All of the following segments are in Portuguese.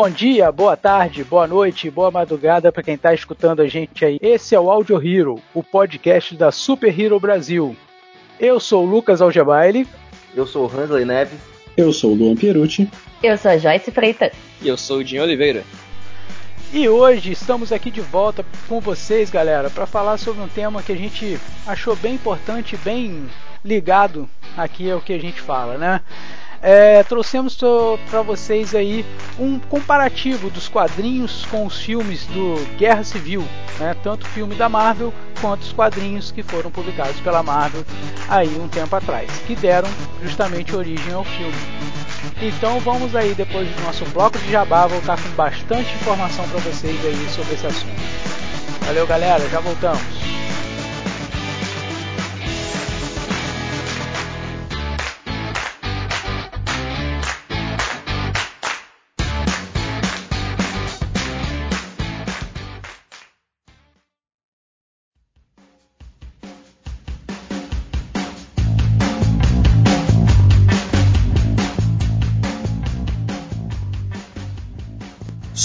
Bom dia, boa tarde, boa noite, boa madrugada para quem está escutando a gente aí. Esse é o Audio Hero, o podcast da Super Hero Brasil. Eu sou o Lucas Algebaile. Eu sou o Hansley Neves. Eu sou o Luan Pierucci. Eu sou a Joyce Freitas. E eu sou o Dinho Oliveira. E hoje estamos aqui de volta com vocês, galera, para falar sobre um tema que a gente achou bem importante, bem ligado aqui ao que a gente fala, né? É, trouxemos para vocês aí um comparativo dos quadrinhos com os filmes do Guerra Civil, né? tanto o filme da Marvel quanto os quadrinhos que foram publicados pela Marvel aí um tempo atrás, que deram justamente origem ao filme. Então vamos aí depois do nosso bloco de jabá voltar com bastante informação para vocês aí sobre esse assunto. Valeu galera, já voltamos.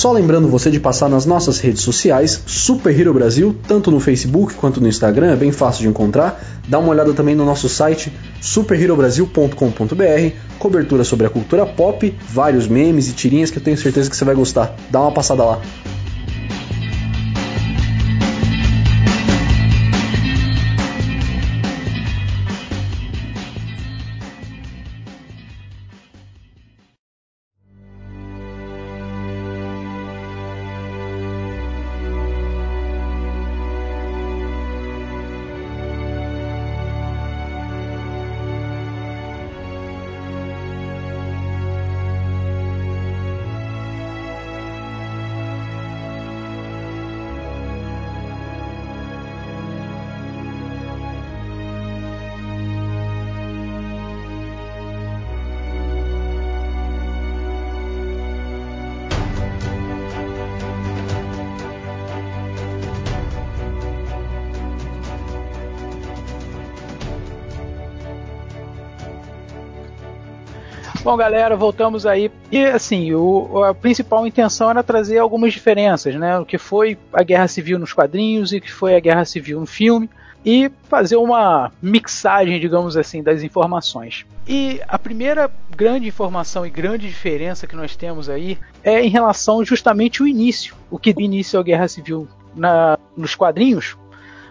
Só lembrando você de passar nas nossas redes sociais, Super Hero Brasil, tanto no Facebook quanto no Instagram, é bem fácil de encontrar. Dá uma olhada também no nosso site superherobrasil.com.br, cobertura sobre a cultura pop, vários memes e tirinhas que eu tenho certeza que você vai gostar. Dá uma passada lá. Bom, galera, voltamos aí. E assim, o, a principal intenção era trazer algumas diferenças, né? O que foi a Guerra Civil nos quadrinhos e o que foi a Guerra Civil no filme. E fazer uma mixagem, digamos assim, das informações. E a primeira grande informação e grande diferença que nós temos aí é em relação justamente ao início. O que início a Guerra Civil na, nos quadrinhos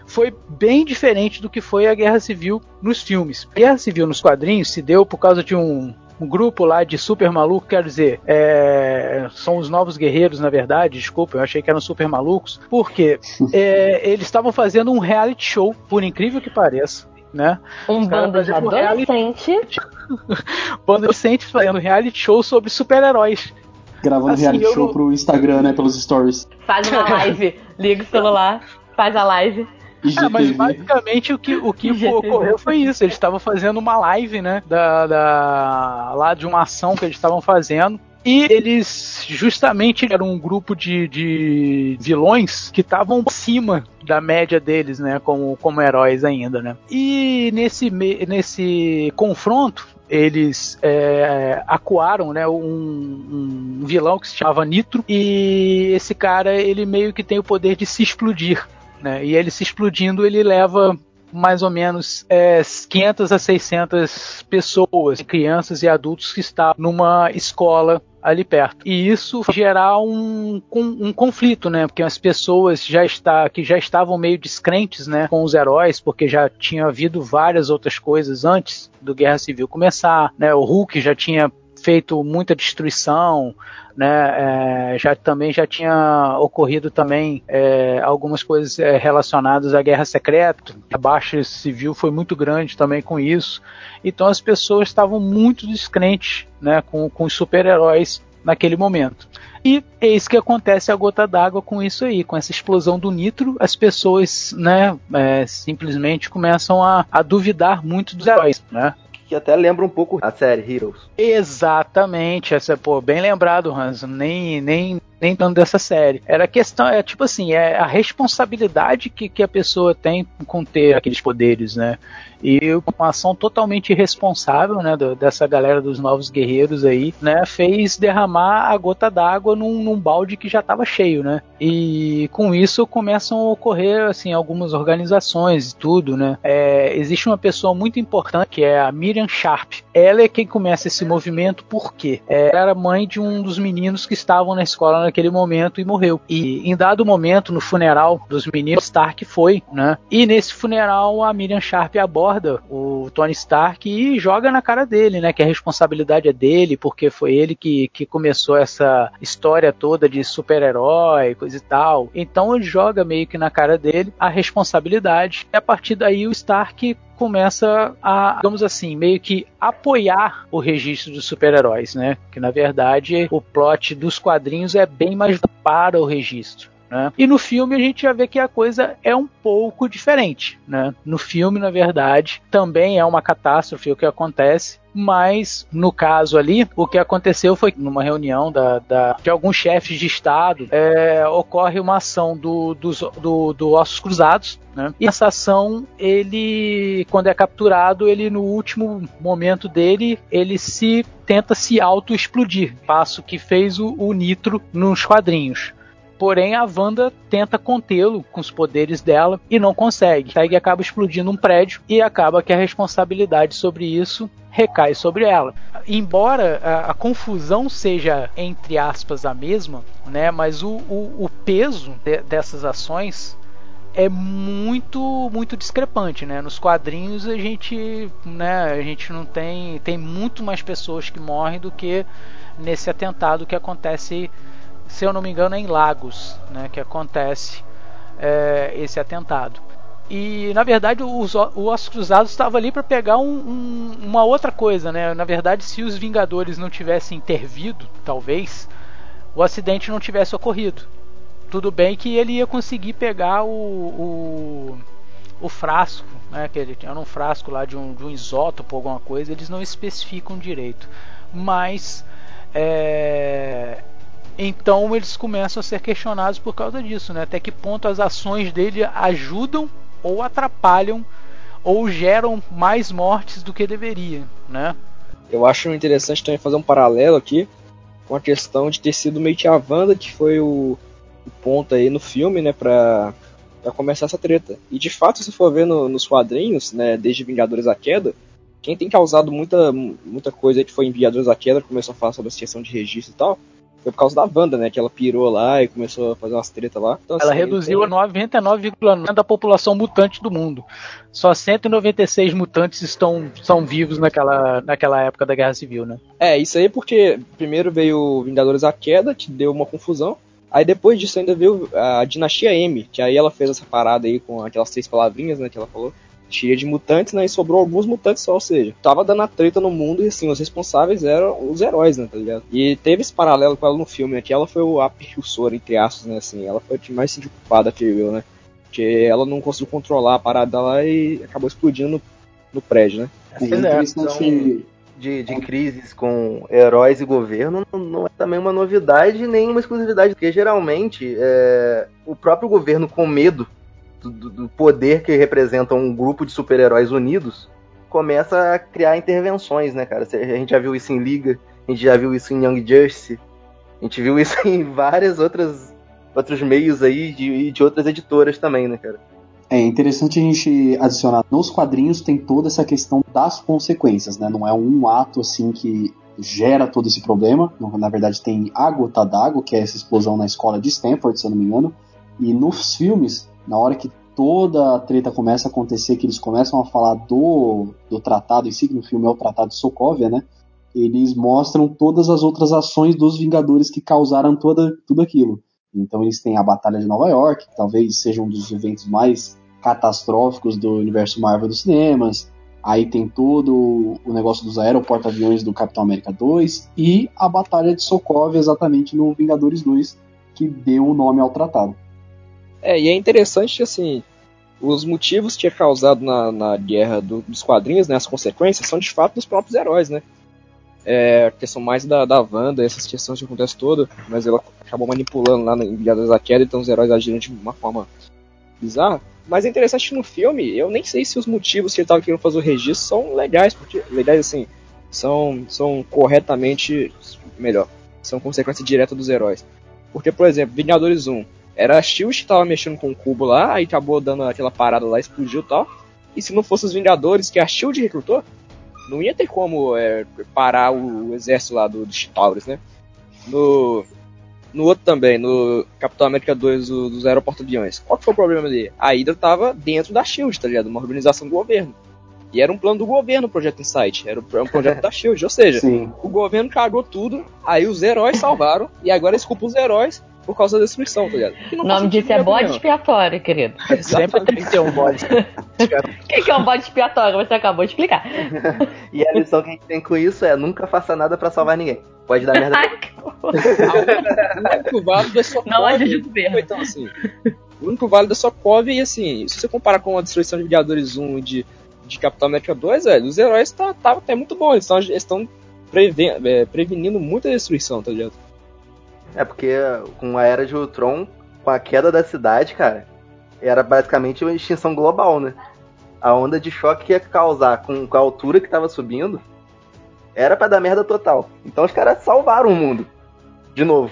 foi bem diferente do que foi a Guerra Civil nos filmes. A Guerra Civil nos quadrinhos se deu por causa de um um grupo lá de super maluco, quer dizer, é, são os novos guerreiros, na verdade, desculpa, eu achei que eram super malucos, porque é, eles estavam fazendo um reality show, por incrível que pareça. Né? Um bando de adolescente. bando de adolescentes fazendo reality show sobre super-heróis. Gravando assim, reality show pro Instagram, né? Pelos stories. Faz uma live, liga o celular, faz a live. É, mas basicamente o que, o que ocorreu foi isso. Eles estavam fazendo uma live, né? Da, da, lá de uma ação que eles estavam fazendo. E eles justamente eram um grupo de, de vilões que estavam acima da média deles, né? Como, como heróis ainda, né? E nesse, nesse confronto, eles é, acuaram né, um, um, vilão que se chamava Nitro e esse cara ele meio que tem o poder de se explodir né? E ele se explodindo, ele leva mais ou menos é, 500 a 600 pessoas, crianças e adultos que estão numa escola ali perto. E isso gerar um, um, um, conflito, né? Porque as pessoas já está, que já estavam meio descrentes, né, com os heróis, porque já tinha havido várias outras coisas antes do Guerra Civil começar, né? O Hulk já tinha feito muita destruição, né? É, já também já tinha ocorrido também é, algumas coisas é, relacionadas à guerra secreta. A baixa civil foi muito grande também com isso. Então as pessoas estavam muito descrentes, né, com, com os super-heróis naquele momento. E eis que acontece a gota d'água com isso aí, com essa explosão do nitro, as pessoas, né, é, simplesmente começam a, a duvidar muito dos heróis, né? Que até lembra um pouco a série Heroes. Exatamente, essa pô, bem lembrado, Hans. Nem nem nem tanto dessa série. Era questão, é tipo assim, é a responsabilidade que, que a pessoa tem com ter aqueles poderes, né? E uma ação totalmente irresponsável, né, do, dessa galera dos novos guerreiros aí, né, fez derramar a gota d'água num, num, balde que já estava cheio, né? E com isso começam a ocorrer, assim, algumas organizações e tudo, né? É, existe uma pessoa muito importante que é a Miriam Sharp. Ela é quem começa esse movimento porque ela era mãe de um dos meninos que estavam na escola naquele momento e morreu. E em dado momento, no funeral dos meninos, Stark foi, né? E nesse funeral a Miriam Sharp aborda o Tony Stark e joga na cara dele, né? Que a responsabilidade é dele, porque foi ele que, que começou essa história toda de super-herói, coisa e tal. Então ele joga meio que na cara dele a responsabilidade. E a partir daí o Stark começa a, digamos assim, meio que apoiar o registro dos super-heróis, né? Que na verdade o plot dos quadrinhos é bem mais para o registro. Né? E no filme a gente já vê que a coisa é um pouco diferente. Né? No filme, na verdade, também é uma catástrofe o que acontece, mas no caso ali, o que aconteceu foi numa reunião da, da de alguns chefes de Estado, é, ocorre uma ação do, do, do, do Ossos Cruzados, né? E essa ação, ele, quando é capturado, ele no último momento dele, ele se tenta se auto-explodir, passo que fez o, o Nitro nos quadrinhos. Porém, a Wanda tenta contê-lo com os poderes dela e não consegue. Aí acaba explodindo um prédio e acaba que a responsabilidade sobre isso recai sobre ela. Embora a, a confusão seja, entre aspas, a mesma, né, mas o, o, o peso de, dessas ações é muito muito discrepante, né? Nos quadrinhos a gente, né, a gente não tem tem muito mais pessoas que morrem do que nesse atentado que acontece se eu não me engano, é em Lagos, né, que acontece é, esse atentado. E na verdade os, o Ossos Cruzados estava ali para pegar um, um, uma outra coisa, né? Na verdade, se os Vingadores não tivessem intervido, talvez o acidente não tivesse ocorrido. Tudo bem que ele ia conseguir pegar o, o, o frasco, né? Que ele tinha um frasco lá de um, de um isótopo, alguma coisa. Eles não especificam direito, mas é, então eles começam a ser questionados por causa disso, né? Até que ponto as ações dele ajudam ou atrapalham ou geram mais mortes do que deveria, né? Eu acho interessante também fazer um paralelo aqui com a questão de ter sido meio que a Wanda que foi o, o ponto aí no filme, né, pra, pra começar essa treta. E de fato, se for ver no, nos quadrinhos, né, desde Vingadores a Queda, quem tem causado muita, muita coisa que foi em Vingadores a Queda, começou a falar sobre a questão de registro e tal, foi por causa da Wanda, né? Que ela pirou lá e começou a fazer umas tretas lá. Então, ela assim, reduziu a 99,9% da população mutante do mundo. Só 196 mutantes estão são vivos naquela, naquela época da Guerra Civil, né? É, isso aí porque primeiro veio Vingadores a Queda, que deu uma confusão. Aí depois disso ainda veio a Dinastia M, que aí ela fez essa parada aí com aquelas três palavrinhas, né, que ela falou cheia de mutantes, né? E sobrou alguns mutantes só, ou seja, tava dando a treta no mundo e assim, os responsáveis eram os heróis, né, tá ligado? E teve esse paralelo com ela no filme, né? Que ela foi a precursora, entre aspas, né? Assim, ela foi a que mais se culpada, que eu, né? Porque ela não conseguiu controlar a parada lá e acabou explodindo no, no prédio, né? É, é interessante de, de crises com heróis e governo não, não, é também uma novidade nem uma exclusividade, porque geralmente é, o próprio governo com medo do, do poder que representa um grupo de super-heróis unidos, começa a criar intervenções, né, cara? A gente já viu isso em Liga, a gente já viu isso em Young Justice, a gente viu isso em várias outras outros meios aí de, de outras editoras também, né, cara? É interessante a gente adicionar nos quadrinhos tem toda essa questão das consequências, né? Não é um ato assim que gera todo esse problema. Na verdade, tem a gota d'água, que é essa explosão na escola de Stanford, se eu não me engano. E nos filmes na hora que toda a treta começa a acontecer, que eles começam a falar do, do tratado em si, que no filme é o Tratado de Sokovia, né? Eles mostram todas as outras ações dos Vingadores que causaram toda, tudo aquilo. Então eles têm a Batalha de Nova York, que talvez seja um dos eventos mais catastróficos do universo Marvel dos cinemas. Aí tem todo o negócio dos aeroporto-aviões do Capitão América 2 e a Batalha de Sokovia exatamente no Vingadores 2, que deu o nome ao tratado. É, e é interessante assim, os motivos que tinha causado na, na guerra do, dos quadrinhos, né, as consequências, são de fato dos próprios heróis, né? É, a questão mais da, da Wanda, essas questões que acontecem toda, mas ela acabou manipulando lá em Vingadores da Queda, então os heróis agiram de uma forma bizarra. Mas é interessante que no filme, eu nem sei se os motivos que ele estava querendo fazer o registro são legais, porque legais assim, são, são corretamente melhor, são consequência direta dos heróis. Porque, por exemplo, Vingadores 1, era a Shield que tava mexendo com o cubo lá, aí acabou dando aquela parada lá, explodiu e tal. E se não fosse os Vingadores que a Shield recrutou, não ia ter como é, parar o, o, exército lá do, do Chitauris, né? No, no outro também, no Capitão América 2 do, dos aeroporto-aviões. Qual que foi o problema ali? A Hydra tava dentro da SHIELD, tá ligado? Uma organização do governo. E era um plano do governo o Projeto Insight. Era um projeto da SHIELD. Ou seja, Sim. o governo cagou tudo, aí os heróis salvaram, e agora eles culpam os heróis por causa da destruição, tá ligado? O nome disso é bode expiatório, querido. Sempre tem que ter um bode O que, que é um bode expiatório? Você acabou de explicar. e a lição que a gente tem com isso é nunca faça nada para salvar ninguém. Pode dar merda. o único válido é Não ajude o governo. Então, assim, o único válido é Sokovia e, assim, se você comparar com a destruição de Vingadores 1 e de, de Capitão América 2, velho, os heróis tá, tá até muito bons. Eles estão é, prevenindo muita destruição, tá ligado? É porque com a Era de Ultron, com a queda da cidade, cara, era basicamente uma extinção global, né? A onda de choque que ia causar com, com a altura que tava subindo era para dar merda total. Então os caras salvaram o mundo. De novo.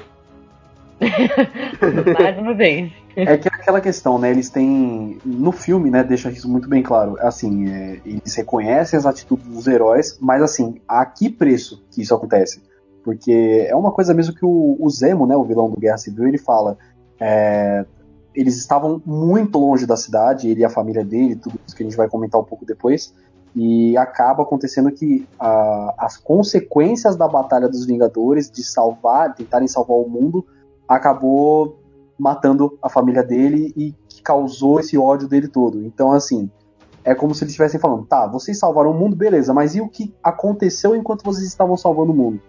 Mais uma vez. É que é aquela questão, né? Eles têm. No filme, né? Deixa isso muito bem claro. Assim, é, eles reconhecem as atitudes dos heróis, mas assim, a que preço que isso acontece? Porque é uma coisa mesmo que o, o Zemo, né? O vilão do Guerra Civil, ele fala. É, eles estavam muito longe da cidade, ele e a família dele, tudo isso que a gente vai comentar um pouco depois. E acaba acontecendo que uh, as consequências da Batalha dos Vingadores, de salvar, tentarem salvar o mundo, acabou matando a família dele e causou esse ódio dele todo. Então, assim, é como se eles estivessem falando: tá, vocês salvaram o mundo, beleza, mas e o que aconteceu enquanto vocês estavam salvando o mundo?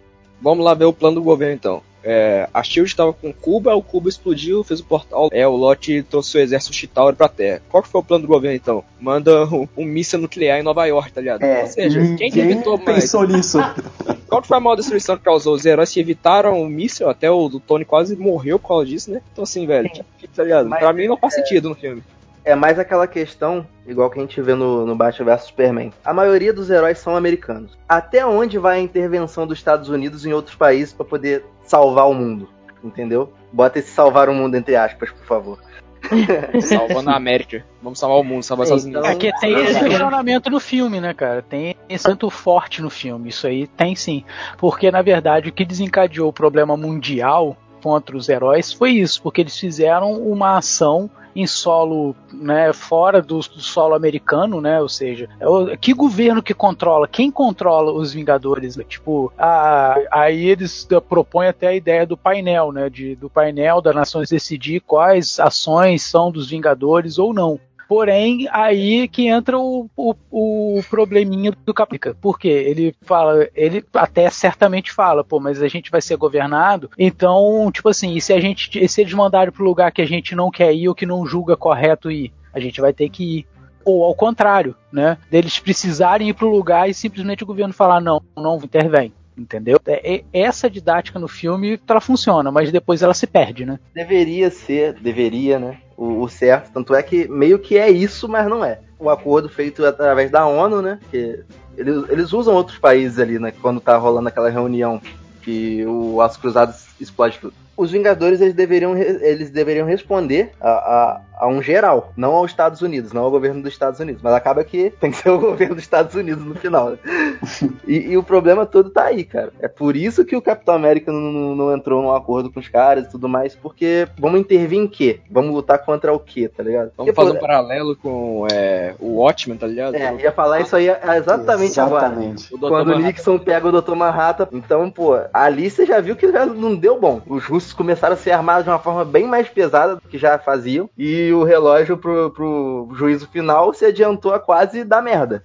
Vamos lá ver o plano do governo então. É, a Shield estava com Cuba, o Cuba explodiu, fez o portal. É, o Lote trouxe o exército Chitauri pra Terra. Qual que foi o plano do governo então? Manda um, um míssil nuclear em Nova York, tá ligado? É, Ou seja, quem que evitou mais? pensou nisso? Qual que foi a maior destruição que causou? Os heróis que evitaram o míssil, até o do Tony quase morreu por causa disso, né? Então assim, velho, tá ligado? Mas, pra mim não faz é... sentido no filme. É mais aquela questão, igual que a gente vê no, no Batman vs Superman. A maioria dos heróis são americanos. Até onde vai a intervenção dos Estados Unidos em outros países para poder salvar o mundo? entendeu? Bota esse salvar o mundo entre aspas, por favor. Salvando a América. Vamos salvar o mundo, salvar então, Estados Unidos. É que tem esse questionamento no filme, né, cara? Tem esse tanto forte no filme. Isso aí tem sim. Porque, na verdade, o que desencadeou o problema mundial contra os heróis foi isso, porque eles fizeram uma ação em solo, né, fora do, do solo americano, né, ou seja, é que governo que controla, quem controla os Vingadores, né? tipo, a, aí eles propõem até a ideia do painel, né, de, do painel das nações decidir quais ações são dos Vingadores ou não. Porém, aí que entra o, o, o probleminha do Caprica. Porque ele fala, ele até certamente fala, pô, mas a gente vai ser governado, então, tipo assim, e se a gente, e se eles mandarem pro lugar que a gente não quer ir ou que não julga correto ir, a gente vai ter que ir ou ao contrário, né? Deles precisarem ir para o lugar e simplesmente o governo falar não, não intervém. Entendeu? É, é, essa didática no filme ela funciona, mas depois ela se perde, né? Deveria ser, deveria, né? O, o, certo. Tanto é que meio que é isso, mas não é. O acordo feito através da ONU, né? Que eles, eles usam outros países ali, né? Quando tá rolando aquela reunião que o Aço Cruzados explode tudo os Vingadores eles deveriam, eles deveriam responder a, a, a, um geral, não aos Estados Unidos, não ao governo dos Estados Unidos. Mas acaba que tem que ser o governo dos Estados Unidos no final. Né? E, e, o problema todo tá aí, cara. É por isso que o Capitão América não, não, entrou num acordo com os caras e tudo mais, porque vamos intervir em quê? Vamos lutar contra o quê, tá ligado? Vamos porque, fazer pô, um paralelo com é, o Watchmen, tá ligado? É, ia falar isso aí exatamente, exatamente. agora. Quando o Nixon pega o Dr. Manhattan, então, pô, ali você já viu que não deu bom. Os russos começaram a ser armados de uma forma bem mais pesada do que já faziam. E o relógio pro, pro juízo final se adiantou a quase dar merda.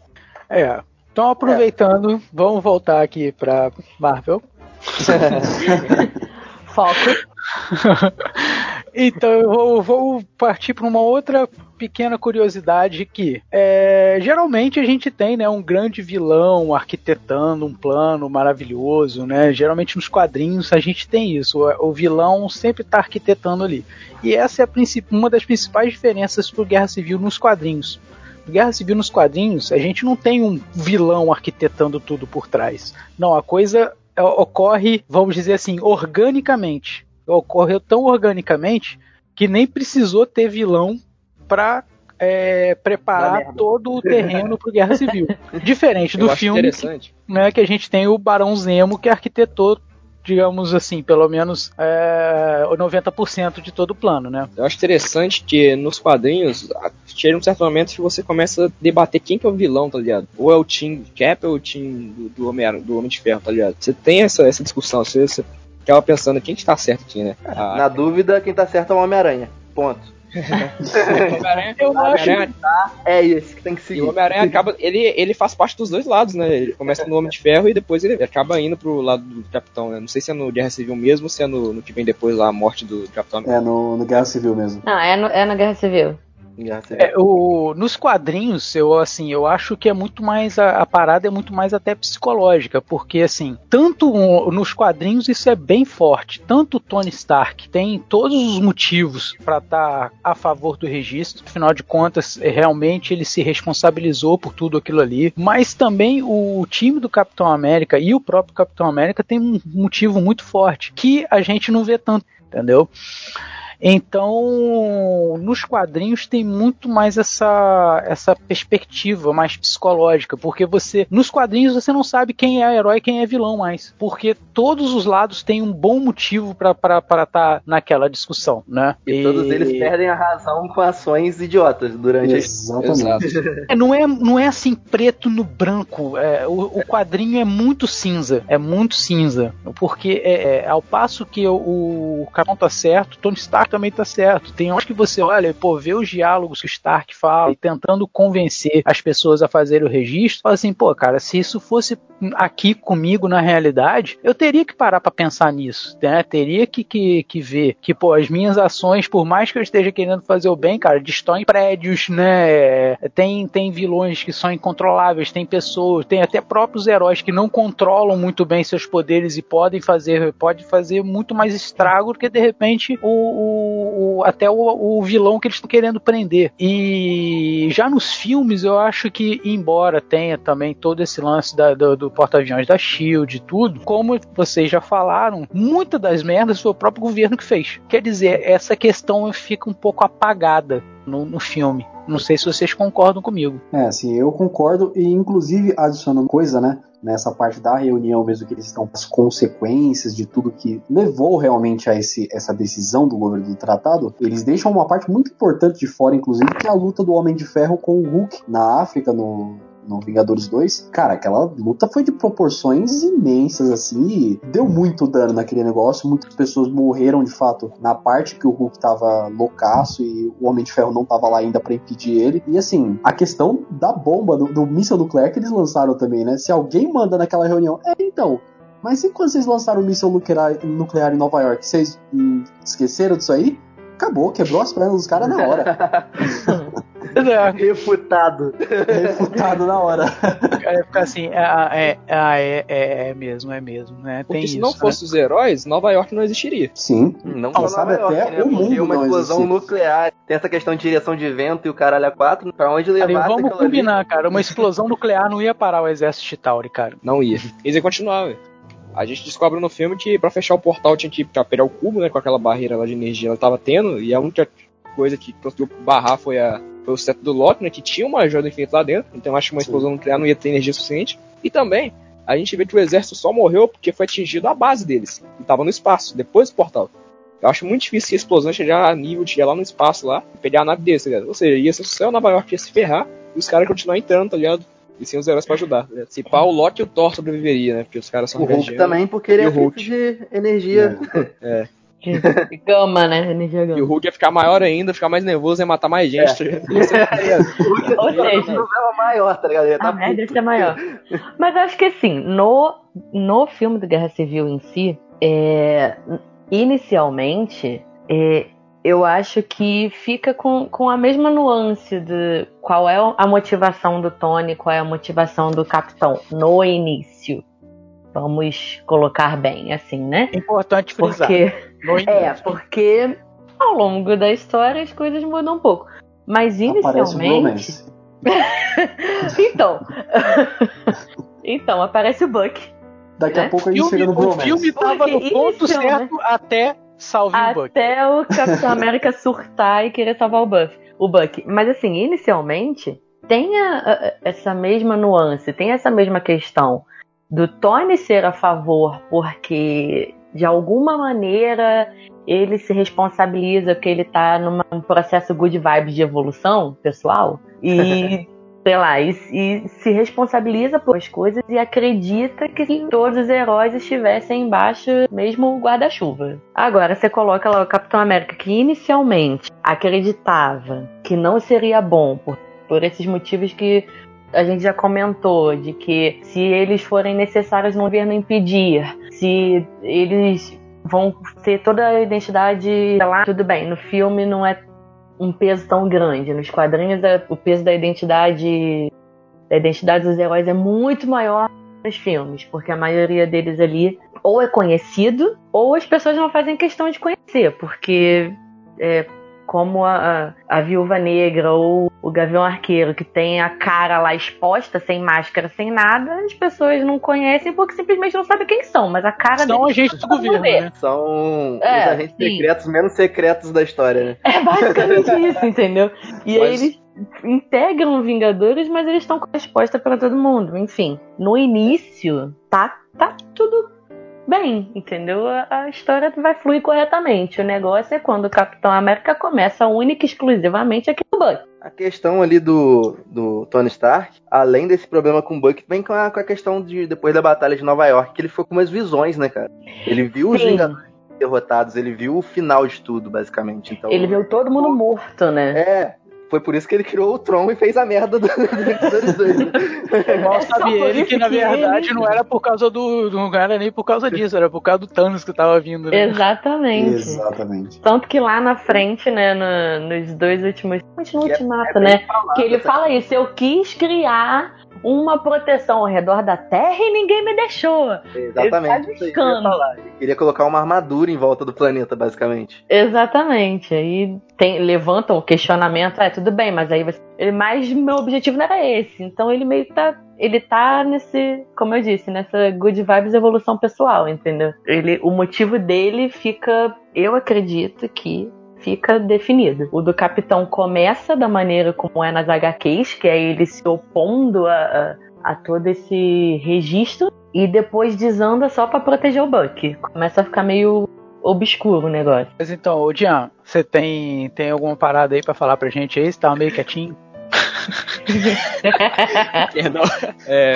É. Então, aproveitando, é. vamos voltar aqui pra Marvel. Foco. então, eu vou, vou partir para uma outra pequena curiosidade que é, geralmente a gente tem né, um grande vilão arquitetando um plano maravilhoso, né? Geralmente nos quadrinhos a gente tem isso, o, vilão sempre está arquitetando ali. E essa é uma das principais diferenças para Guerra Civil nos quadrinhos. Guerra Civil nos quadrinhos, a gente não tem um vilão arquitetando tudo por trás. Não, a coisa é, ocorre, vamos dizer assim, organicamente. Ocorreu tão organicamente que nem precisou ter vilão para é, preparar todo o terreno para Guerra Civil. Diferente do filme, que, né, que a gente tem o Barão Zemo que arquitetou digamos assim, pelo menos é, 90% de todo o plano, né? Eu acho interessante que nos quadrinhos chega um certo momento que você começa a debater quem que é o vilão, tá ligado? Ou é o Team Cap ou é o Team do, do, Homem, do Homem de Ferro, tá ligado? Você tem essa, essa discussão, você, você ficava pensando quem que tá certo aqui, né? Ah, Na dúvida, quem tá certo é o Homem-Aranha. Ponto. Homem-Aranha, eu acho é esse que tem que seguir. E o Homem-Aranha acaba. Ele, ele faz parte dos dois lados, né? Ele começa no Homem de Ferro e depois ele acaba indo pro lado do Capitão, né? Não sei se é no Guerra Civil mesmo ou se é no, no que vem depois lá, a morte do Capitão. É no, no Guerra Civil mesmo. Não, é, no, é na Guerra Civil. É, o, nos quadrinhos, eu assim, eu acho que é muito mais a, a, parada é muito mais até psicológica, porque assim, tanto nos quadrinhos isso é bem forte, tanto o Tony Stark tem todos os motivos para estar tá a favor do registro, afinal de contas, é, realmente ele se responsabilizou por tudo aquilo ali, mas também o time do Capitão América e o próprio Capitão América tem um motivo muito forte que a gente não vê tanto, entendeu? Então, nos quadrinhos tem muito mais essa, essa perspectiva mais psicológica, porque você nos quadrinhos você não sabe quem é herói e quem é vilão mais, porque todos os lados têm um bom motivo para estar tá naquela discussão, né? E, e, todos eles perdem a razão com ações idiotas durante Exatamente. É, não é não é assim preto no branco. É, o, o, quadrinho é muito cinza, é muito cinza, porque é, é ao passo que o, o Capitão tá certo, Tony Stark também tá certo. Tem horas que você olha, pô, vê os diálogos que o Stark fala e tentando convencer as pessoas a fazerem o registro, fala assim, pô, cara, se isso fosse aqui comigo na realidade, eu teria que parar para pensar nisso, né? Teria que, que, que ver que, pô, as minhas ações, por mais que eu esteja querendo fazer o bem, cara, destroem prédios, né? Tem, tem vilões que são incontroláveis, tem pessoas, tem até próprios heróis que não controlam muito bem seus poderes e podem fazer, pode fazer muito mais estrago do que de repente o, o até o, o vilão que eles estão querendo prender. E já nos filmes eu acho que, embora tenha também todo esse lance da, do, do porta-aviões da Shield e tudo, como vocês já falaram, muitas das merdas foi o próprio governo que fez. Quer dizer, essa questão fica um pouco apagada no, no filme. Não sei se vocês concordam comigo. É, sim, eu concordo e inclusive adicionando coisa, né? Nessa parte da reunião mesmo que eles estão as consequências de tudo que levou realmente a esse, essa decisão do governo do tratado, eles deixam uma parte muito importante de fora, inclusive, que é a luta do Homem de Ferro com o Hulk na África, no, no Vingadores 2, cara, aquela luta foi de proporções imensas, assim, e deu muito dano naquele negócio. Muitas pessoas morreram de fato na parte que o Hulk tava loucaço e o Homem de Ferro não tava lá ainda para impedir ele. E assim, a questão da bomba, do, do míssil nuclear que eles lançaram também, né? Se alguém manda naquela reunião, é então. Mas e quando vocês lançaram o míssil nuclear, em Nova York? Vocês hum, esqueceram disso aí? Acabou, quebrou as pernas dos caras na hora. É. Refutado. Refutado na hora. O cara ficar assim, é, é, é, é, é mesmo, é mesmo, né? Porque Tem se isso, não fosse né? os heróis, Nova York não existiria. Sim. Não, sabe Nova York, até né? o mundo Porque uma não explosão existe. nuclear, tem essa questão de direção de vento e o caralho a quatro, pra onde levar vamos combinar, cara. Uma explosão nuclear não ia parar o exército de Tauri, cara. Não ia. Eles iam continuar, velho. A gente descobre no filme que pra fechar o portal tinha que pegar o cubo, né? Com aquela barreira lá de energia ela tava tendo, e a única coisa que conseguiu barrar foi, a, foi o seto do Loki, né? Que tinha uma ajuda infinita lá dentro, então acho que uma explosão nuclear não ia ter energia suficiente. E também, a gente vê que o exército só morreu porque foi atingido a base deles, que tava no espaço, depois do portal. Eu acho muito difícil que a explosão chegar a nível de ir lá no espaço lá e pegar a nave deles, tá ligado? Ou seja, ia ser só Nova York ia se ferrar e os caras continuar entrando, tá ligado? E sem os heróis pra ajudar. Tá? Se pá, o Loki e o Thor sobreviveria, né? Porque os caras são O Hulk também, porque ele é o Hulk. feito de energia. É. De gama, né? Energia E gama. o Hulk ia ficar maior ainda, ficar mais nervoso, ia matar mais gente. tá ligado? Ou O seja, problema maior, tá ligado? Ele a tá merda ia ser maior. Mas eu acho que assim, no, no filme do Guerra Civil em si, é, inicialmente, é, eu acho que fica com, com a mesma nuance de qual é a motivação do Tony, qual é a motivação do Capitão no início. Vamos colocar bem, assim, né? É importante frisar. Porque é, porque ao longo da história as coisas mudam um pouco. Mas o inicialmente. Então. então, aparece o Buck. Daqui a né? pouco a O gente filme, chega no o Bromance. filme tava no ponto certo até salve o Buck. Até o Capitão América surtar e querer salvar o Buff, o Buck. Mas assim, inicialmente, tem a- a- essa mesma nuance, tem essa mesma questão do Tony ser a favor porque de alguma maneira ele se responsabiliza porque ele tá num processo good vibes de evolução pessoal e sei lá, e, e se responsabiliza por as coisas e acredita que todos os heróis estivessem embaixo mesmo o guarda-chuva. Agora você coloca lá o Capitão América que inicialmente acreditava que não seria bom por, por esses motivos que a gente já comentou, de que se eles forem necessários no governo impedir, se eles vão ter toda a identidade lá, tudo bem, no filme não é um peso tão grande. Nos quadrinhos é- o peso da identidade da identidade dos heróis é muito maior nos filmes, porque a maioria deles ali ou é conhecido ou as pessoas não fazem questão de conhecer, porque é, como a, a Viúva Negra ou o Gavião Arqueiro, que tem a cara lá exposta, sem máscara, sem nada, as pessoas não conhecem porque simplesmente não sabem quem são, mas a cara São agentes do todo mundo governo, né? São É, os agentes sim. secretos menos secretos da história, né? É basicamente isso, entendeu? E aí Mas- eles integram Vingadores, mas eles estão com a resposta para todo mundo. Enfim, no início, tá, tá tudo bem, entendeu? A, história vai fluir corretamente. O negócio é quando o Capitão América começa única e exclusivamente aqui no Buck. A questão ali do, do Tony Stark, além desse problema com o Buck, vem com a, com a questão de depois da batalha de Nova York, que ele ficou com umas visões, né, cara? Ele viu os Sim. Vingadores derrotados, ele viu o final de tudo, basicamente. Então, Ele viu todo mundo morto, né? É, foi por isso que ele criou o Tron e fez a merda do, do Vingadores 2. né? Mal É por ele que na verdade não era por causa do. Não era nem por causa disso, era por causa do Thanos que tava vindo, né? Exatamente. Exatamente. Tanto que lá na frente, né, no- nos dois últimos. No é- ultimato, é bem né? falado, Que ele tá? fala isso, eu quis criar uma proteção ao redor da Terra e ninguém me deixou. Exatamente. Ele tá. Ele queria colocar uma armadura em volta do planeta, basicamente. Exatamente. Aí tem, levantam o questionamento, é tudo bem, mas aí você. Ele, mas meu objetivo não era esse. Então ele meio que tá. Ele tá nesse, como eu disse, nessa good vibes evolução pessoal, entendeu? Ele, o motivo dele fica, eu acredito que fica definido. O do capitão começa da maneira como é nas HQs, que é ele se opondo a, a, a todo esse registro, e depois desanda só pra proteger o Buck. Começa a ficar meio obscuro o negócio. Mas então, ô Dian, você tem, tem alguma parada aí pra falar pra gente aí? Você tava meio quietinho? Perdão. É,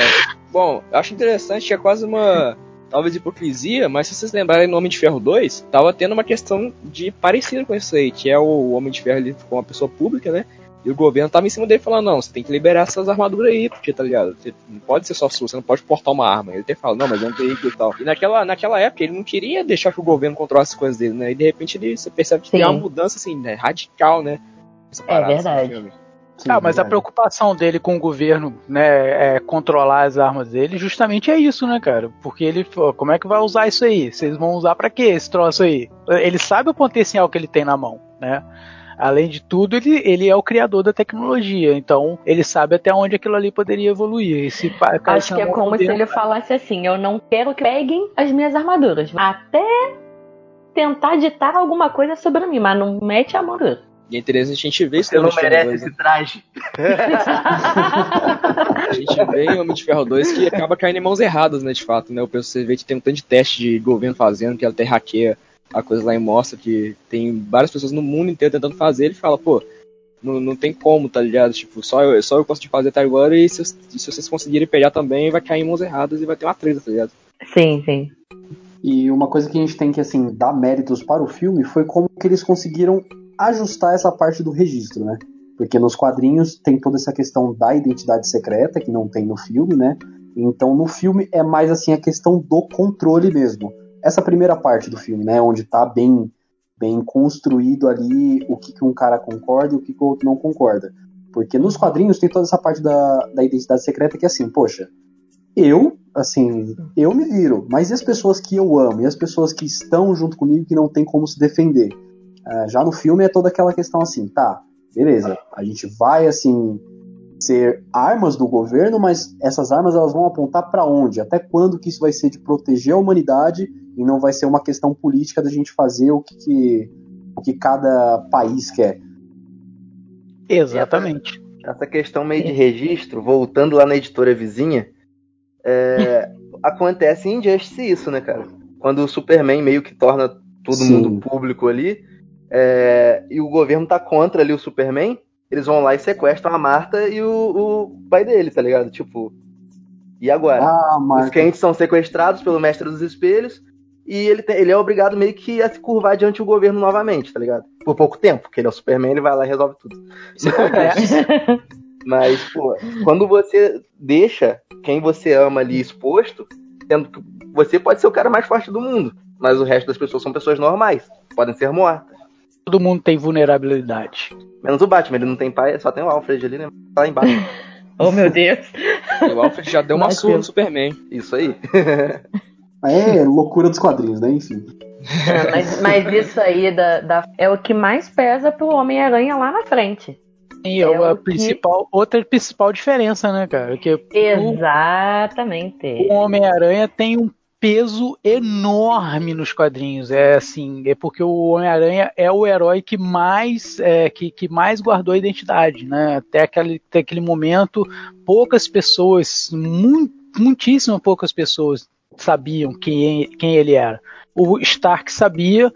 bom, eu acho interessante que é quase uma. Talvez hipocrisia, mas se vocês lembrarem no Homem de Ferro 2, tava tendo uma questão de parecido com isso aí, que é o Homem de Ferro ali com uma pessoa pública, né? E o governo tava em cima dele falando, não, você tem que liberar essas armaduras aí, porque, tá ligado? Você não pode ser só sua, você não pode portar uma arma. Ele até fala, não, mas é um veículo e tal. E naquela, naquela época ele não queria deixar que o governo controlasse as coisas dele, né? E de repente ele, você percebe que Sim. tem uma mudança, assim, né, radical, né? Essa É assim, no verdade. Sim, ah, mas a preocupação dele com o governo, né, é controlar as armas dele, justamente é isso, né, cara? Porque ele, pô, como é que vai usar isso aí? Vocês vão usar pra quê esse troço aí? Ele sabe o potencial que ele tem na mão, né? Além de tudo, ele, ele é o criador da tecnologia, então ele sabe até onde aquilo ali poderia evoluir. E se pa- Acho que é como se ele falasse assim: eu não quero que peguem as minhas armaduras. Até tentar ditar alguma coisa sobre mim, mas não mete a mão. E é interessante a gente ver isso Você não merece 2, né? esse traje. A gente vê em Homem de Ferro 2 que acaba caindo em mãos erradas, né, de fato, né? O pessoal você vê que tem um tanto de teste de governo fazendo, que ela até hackeia a coisa lá e mostra que tem várias pessoas no mundo inteiro tentando fazer, ele fala, pô, não, não tem como, tá ligado? Tipo, só eu, só eu consegui fazer até agora e se, e se vocês conseguirem pegar também, vai cair em mãos erradas e vai ter uma treta, tá ligado? Sim, sim. E uma coisa que a gente tem que assim dar méritos para o filme foi como que eles conseguiram ajustar essa parte do registro, né? Porque nos quadrinhos tem toda essa questão da identidade secreta que não tem no filme, né? Então no filme é mais assim a questão do controle mesmo. Essa primeira parte do filme, né, onde tá bem bem construído ali o que, que um cara concorda e o que, que o outro não concorda. Porque nos quadrinhos tem toda essa parte da, da identidade secreta que é assim, poxa, eu, assim, eu me viro, mas e as pessoas que eu amo? E as pessoas que estão junto comigo que não tem como se defender? Uh, já no filme é toda aquela questão assim, tá, beleza, a gente vai, assim, ser armas do governo, mas essas armas elas vão apontar para onde? Até quando que isso vai ser de proteger a humanidade e não vai ser uma questão política da gente fazer o que, que o que cada país quer? Exatamente. Essa questão meio de registro, voltando lá na editora vizinha, é, acontece em Injustice isso, né, cara? Quando o Superman meio que torna todo Sim. mundo público ali, é, e o governo tá contra ali o Superman, eles vão lá e sequestram a Marta e o, o pai dele, tá ligado? Tipo, e agora? Ah, Os clientes são sequestrados pelo Mestre dos Espelhos e ele, tem, ele é obrigado meio que a se curvar diante do governo novamente, tá ligado? Por pouco tempo, porque ele é o Superman, ele vai lá e resolve tudo. Mas, mas pô, quando você deixa quem você ama ali exposto, sendo que você pode ser o cara mais forte do mundo, mas o resto das pessoas são pessoas normais, podem ser mortas. Todo mundo tem vulnerabilidade. Menos o Batman, ele não tem pai, só tem o Alfred ali, né? Tá lá embaixo. oh meu Deus. o Alfred já deu uma surra no Superman. Isso aí. é loucura dos quadrinhos, né? Enfim. É, mas, mas isso aí da, da, é o que mais pesa pro Homem-Aranha lá na frente. Sim, é, é a principal, que... outra principal diferença, né, cara? Que Exatamente. O Homem-Aranha tem um peso enorme nos quadrinhos. É assim, é porque o Homem-Aranha é o herói que mais é, que, que mais guardou a identidade, né? Até aquele, até aquele momento, poucas pessoas, muito, muitíssimas poucas pessoas sabiam quem, quem ele era. O Stark sabia,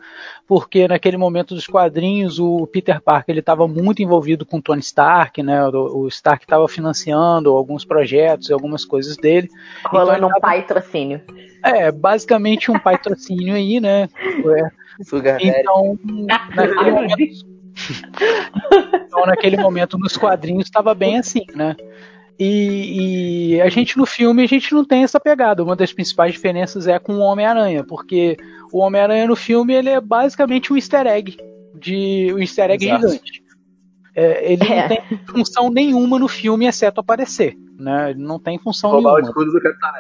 porque naquele momento dos quadrinhos o Peter Parker ele estava muito envolvido com Tony Stark, né? O, o Stark estava financiando alguns projetos e algumas coisas dele. Rolando então, um tava... patrocínio. É, basicamente um patrocínio aí, né? É. Então, naquele momento, então, naquele momento nos quadrinhos estava bem assim, né? E, e, a gente no filme a gente não tem essa pegada. Uma das principais diferenças é com o Homem-Aranha, porque o Homem-Aranha no filme ele é basicamente um easter egg de um easter egg Exato. gigante. É, ele é. não tem função nenhuma no filme exceto aparecer. Né? Ele não tem função Roubar nenhuma. o escudo do Capitão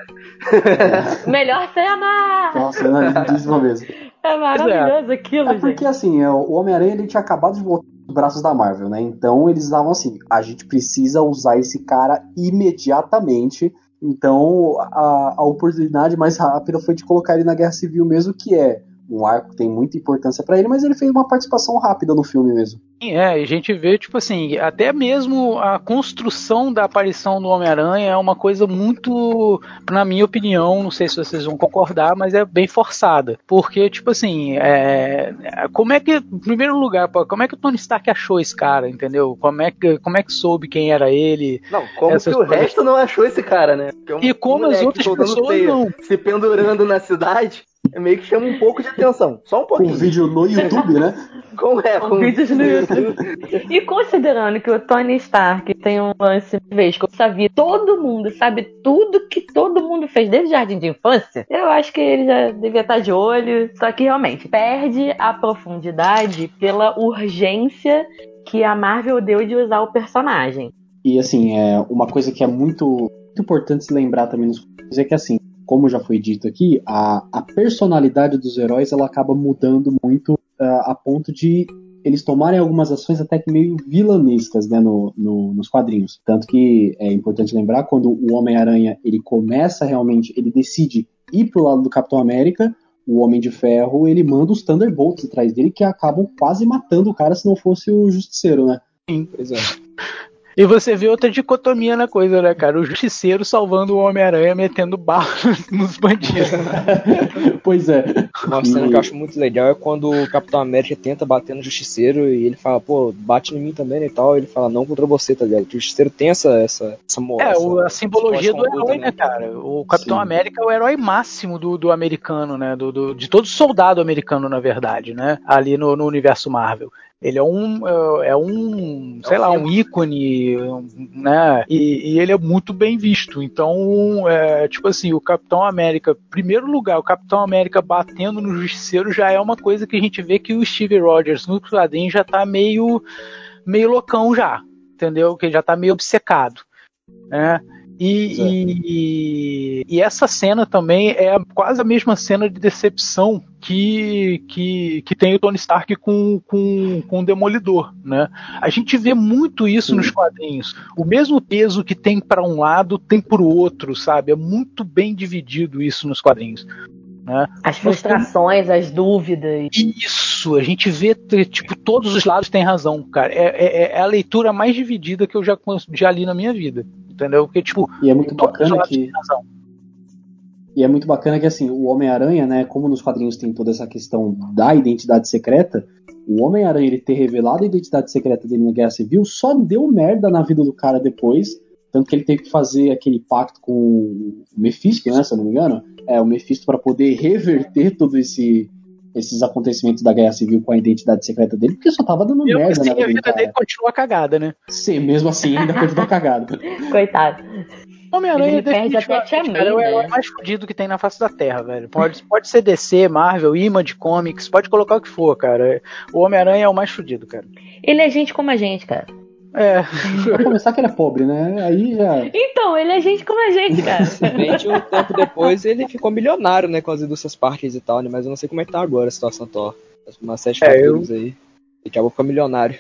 Melhor cena! Nossa, cena lindíssima mesmo. É maravilhoso aquilo, É porque gente. assim, é, o Homem-Aranha ele tinha acabado de voltar dos braços da Marvel, né? Então eles estavam assim, a gente precisa usar esse cara imediatamente. Então a, a oportunidade mais rápida foi de colocar ele na Guerra Civil mesmo, que é um arco que tem muita importância para ele, mas ele fez uma participação rápida no filme mesmo. É, a gente vê, tipo assim, até mesmo a construção da aparição do Homem-Aranha é uma coisa muito, na minha opinião, não sei se vocês vão concordar, mas é bem forçada. Porque, tipo assim, é, como é que, em primeiro lugar, como é que o Tony Stark achou esse cara, entendeu? Como é que, como é que soube quem era ele? Não, como que o coisas. resto não achou esse cara, né? É um e como as outras pessoas não. Se pendurando na cidade meio que chama um pouco de atenção. Só um pouquinho. Um vídeo no YouTube, né? Com, é, com... Vídeos no YouTube. e considerando que o Tony Stark tem um lance vez que sabia todo mundo, sabe tudo que todo mundo fez desde o jardim de infância, eu acho que ele já devia estar de olho. Só que realmente perde a profundidade pela urgência que a Marvel deu de usar o personagem. E assim, é uma coisa que é muito, muito importante se lembrar também nos é que assim, como já foi dito aqui, a, a personalidade dos heróis ela acaba mudando muito uh, a ponto de eles tomarem algumas ações até que meio vilanescas né, no, no, nos quadrinhos. Tanto que é importante lembrar, quando o Homem-Aranha ele começa realmente, ele decide ir pro lado do Capitão América, o Homem de Ferro ele manda os Thunderbolts atrás dele que acabam quase matando o cara se não fosse o Justiceiro, né? Sim, é. E você vê outra dicotomia na coisa, né, cara? O justiceiro salvando o Homem-Aranha metendo bala nos bandidos. pois é. Uma cena que eu acho muito legal é quando o Capitão América tenta bater no justiceiro e ele fala, pô, bate em mim também né, e tal. E ele fala, não contra você, tá ligado? O justiceiro tem essa, essa, essa moral. É, essa, a simbologia do herói, né, cara? O Capitão Sim. América é o herói máximo do, do americano, né? Do, do, de todo soldado americano, na verdade, né? Ali no, no universo Marvel. Ele é um, é, é um, sei lá, um ícone, né? E, e, ele é muito bem visto. Então, é, tipo assim, o Capitão América, primeiro lugar, o Capitão América batendo no Justiceiro já é uma coisa que a gente vê que o Steve Rogers no quadrinho já tá meio, meio loucão já, entendeu? Que ele já tá meio obcecado, né? E, e, e, essa cena também é quase a mesma cena de decepção que, que, que tem o Tony Stark com, com, com o Demolidor, né? A gente vê muito isso Sim. nos quadrinhos. O mesmo peso que tem para um lado tem para o outro, sabe? É muito bem dividido isso nos quadrinhos. Né? As frustrações, as dúvidas. Isso, a gente vê, tipo, todos os lados têm razão, cara. É, é, é a leitura mais dividida que eu já, já li na minha vida entendeu? Porque, tipo, e é muito bacana que. E é muito bacana que, assim, o Homem-Aranha, né, como nos quadrinhos tem toda essa questão da identidade secreta, o Homem-Aranha ele ter revelado a identidade secreta dele na Guerra Civil só deu merda na vida do cara depois, tanto que ele teve que fazer aquele pacto com o Mephisto, né, se eu não me engano, é, o Mephisto para poder reverter todo esse esses acontecimentos da Guerra Civil com a identidade secreta dele, porque só tava dando Mesmo merda assim, a vida dele continua cagada, né? Sim, mesmo assim ainda continua cagada. Coitado. Homem-Aranha perde até cara, é o herói mais fodido que tem na face da Terra, velho. Pode, pode ser DC, Marvel, Image Comics, pode colocar o que for, cara. O Homem-Aranha é o mais fodido, cara. Ele é gente como a gente, cara. É. Pra começar que ele é pobre, né? Aí já. Então, ele é gente como a gente, cara. Simplesmente um tempo depois ele ficou milionário, né? Com as indústrias parques e tal, né? Mas eu não sei como é que tá agora a situação Thor. Umas sete é, capítulos eu... aí. E acabou ficando milionário.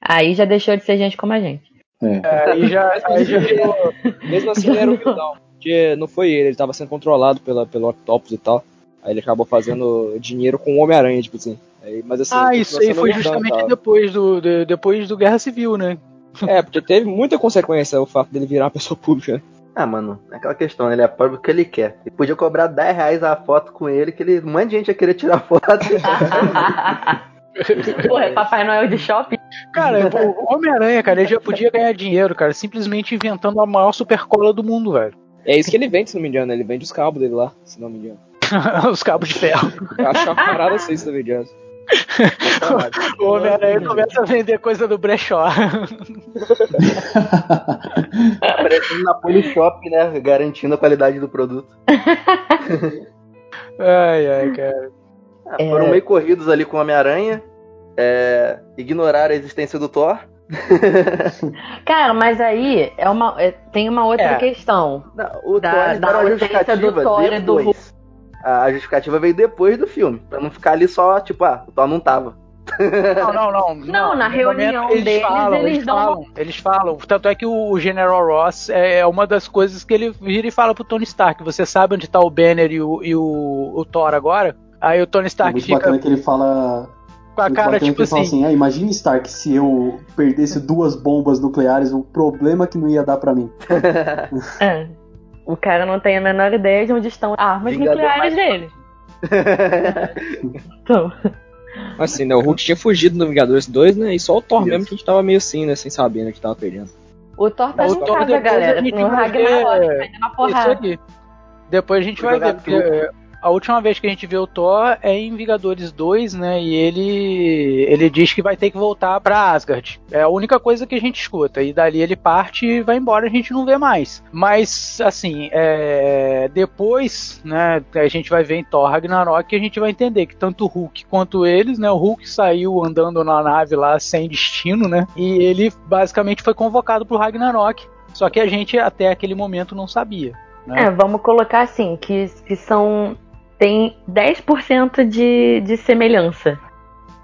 Aí já deixou de ser gente como a gente. É. é aí já, aí já virou... Mesmo assim ele era humildão. Porque não foi ele, ele tava sendo controlado pela, pelo Octopus e tal. Aí ele acabou fazendo dinheiro com o Homem-Aranha, tipo assim. Aí, mas, assim, ah, isso aí foi justamente depois do, de, depois do Guerra Civil, né? É, porque teve muita consequência o fato dele virar uma pessoa pública. Né? Ah, mano, é aquela questão, ele é pobre porque ele quer. Ele podia cobrar 10 reais a foto com ele, que ele, um monte de gente ia querer tirar foto. Porra, é Papai Noel de shopping? Cara, o Homem-Aranha, cara, ele já podia ganhar dinheiro, cara, simplesmente inventando a maior supercola do mundo, velho. É isso que ele vende, se não me engano, ele vende os cabos dele lá, se não me engano. os cabos de ferro. Eu acho uma parada assim, engano. o Homem-Aranha começa a vender coisa do brechó. Aparecendo na Polishop, né? Garantindo a qualidade do produto. ai, ai, cara. Ah, foram é... meio corridos ali com o Homem-Aranha. É... Ignoraram a existência do Thor. Cara, mas aí é uma, é, tem uma outra é. questão. Não, o da, Thor da ausência do Thor e do Hulk a justificativa veio depois do filme, pra não ficar ali só, tipo, ah, o Thor não tava. Não, não, não. Não, na reunião eles deles, falam, eles, eles falam, eles falam. Tanto é que o General Ross é, é uma das coisas que ele vira e fala pro Tony Stark. Você sabe onde tá o Banner e o, e o, o Thor agora? Aí o Tony Stark é muito fica. bacana que ele fala. Com a cara, tipo assim. assim ah, imagina Stark se eu perdesse duas bombas nucleares, o problema que não ia dar para mim. é. O cara não tem a menor ideia de onde estão armas Vingador nucleares dele. então. Assim, né? O Hulk tinha fugido no Vingadores 2, né? E só o Thor Isso. mesmo que a gente tava meio assim, né? Sem saber né, que tava perdendo. O Thor tá o em Thor casa, galera. No Ragnarok, tá na porrada. Isso aqui. Depois a gente vai ver, porque a última vez que a gente vê o Thor é em Vingadores 2, né? E ele ele diz que vai ter que voltar para Asgard. É a única coisa que a gente escuta. E dali ele parte e vai embora, a gente não vê mais. Mas assim, é... depois, né? A gente vai ver em Thor Ragnarok e a gente vai entender que tanto o Hulk quanto eles, né? O Hulk saiu andando na nave lá sem destino, né? E ele basicamente foi convocado pro Ragnarok. Só que a gente até aquele momento não sabia. Né? É, vamos colocar assim, que, que são tem 10% de, de semelhança.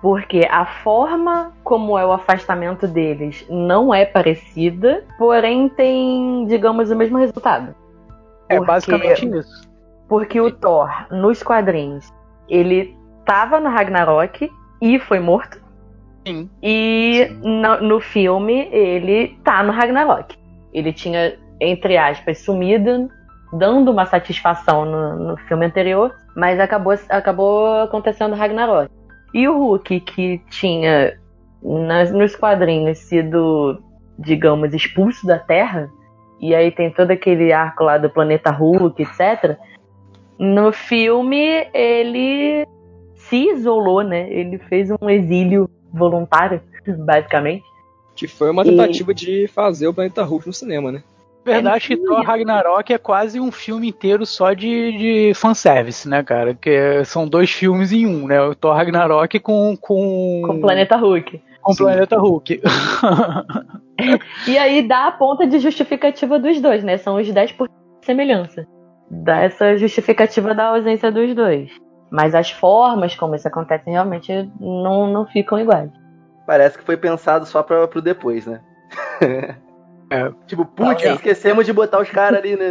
Porque a forma como é o afastamento deles não é parecida, porém tem, digamos, o mesmo resultado. É porque, basicamente isso. Porque o Thor, nos quadrinhos, ele tava no Ragnarok e foi morto. Sim. E no, no filme ele tá no Ragnarok. Ele tinha, entre aspas, sumido, dando uma satisfação no, no filme anterior, mas acabou, acabou acontecendo Ragnarok. E o Hulk, que tinha nas, nos quadrinhos sido, digamos, expulso da Terra, e aí tem todo aquele arco lá do planeta Hulk, etc. No filme, ele se isolou, né? Ele fez um exílio voluntário, basicamente. Que foi uma tentativa e... de fazer o planeta Hulk no cinema, né? Verdade que Thor Ragnarok é quase um filme inteiro só de, de fanservice, né, cara? Que são dois filmes em um, né? O Thor Ragnarok com. Com, com o Planeta Hulk. Com o Planeta Hulk. e aí dá a ponta de justificativa dos dois, né? São os 10% de semelhança. Dá essa justificativa da ausência dos dois. Mas as formas como isso acontece realmente não, não ficam iguais. Parece que foi pensado só pra, pro depois, né? É. Tipo, putz, esquecemos de botar os caras ali, né?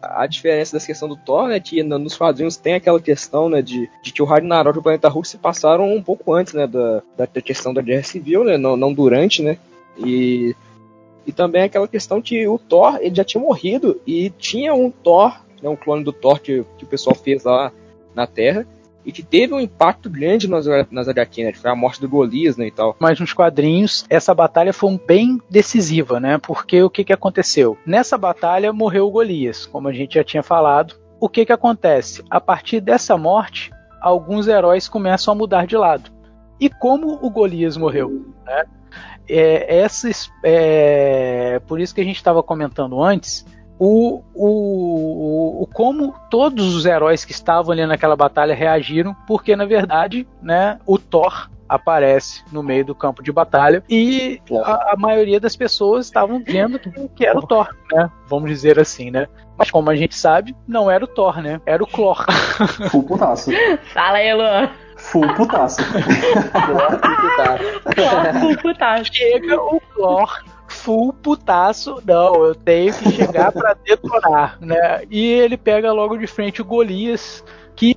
a diferença dessa questão do Thor, né, que nos quadrinhos tem aquela questão, né, de, de que o Ragnarok e o Planeta Hulk se passaram um pouco antes, né, da, da questão da Guerra Civil, né, não, não durante, né, e, e também aquela questão que o Thor, ele já tinha morrido e tinha um Thor, né, um clone do Thor que, que o pessoal fez lá na Terra, e que teve um impacto grande nas, nas HQ, né? Foi a morte do Golias, né, e tal. Mas nos quadrinhos, essa batalha foi bem decisiva, né? Porque o que, que aconteceu? Nessa batalha morreu o Golias, como a gente já tinha falado. O que, que acontece? A partir dessa morte, alguns heróis começam a mudar de lado. E como o Golias morreu, né? É, essas, é, por isso que a gente estava comentando antes, o, o, o, como todos os heróis que estavam ali naquela batalha reagiram, porque na verdade, né, o Thor aparece no meio do campo de batalha e a, a maioria das pessoas estavam vendo que, que, era o Thor, né? Vamos dizer assim, né? Mas como a gente sabe, não era o Thor, né? Era o Clor. Full putaço. Fala aí, Luan. Full putaço. Full putaço. Chega o Clor full putaço, não, eu tenho que chegar para detonar, né? E ele pega logo de frente o Golias, que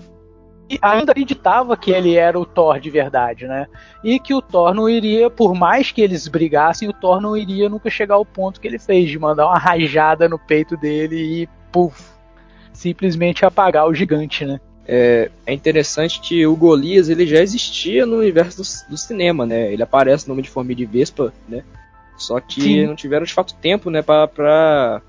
ainda acreditava que ele era o Thor de verdade, né? E que o Thor não iria, por mais que eles brigassem, o Thor não iria nunca chegar ao ponto que ele fez, de mandar uma rajada no peito dele e, puf, simplesmente apagar o gigante, né? É, é interessante que o Golias ele já existia no universo do, do cinema, né? Ele aparece no nome de Formiga de Vespa, né? Só que Sim. não tiveram de fato tempo, né, pra, pra,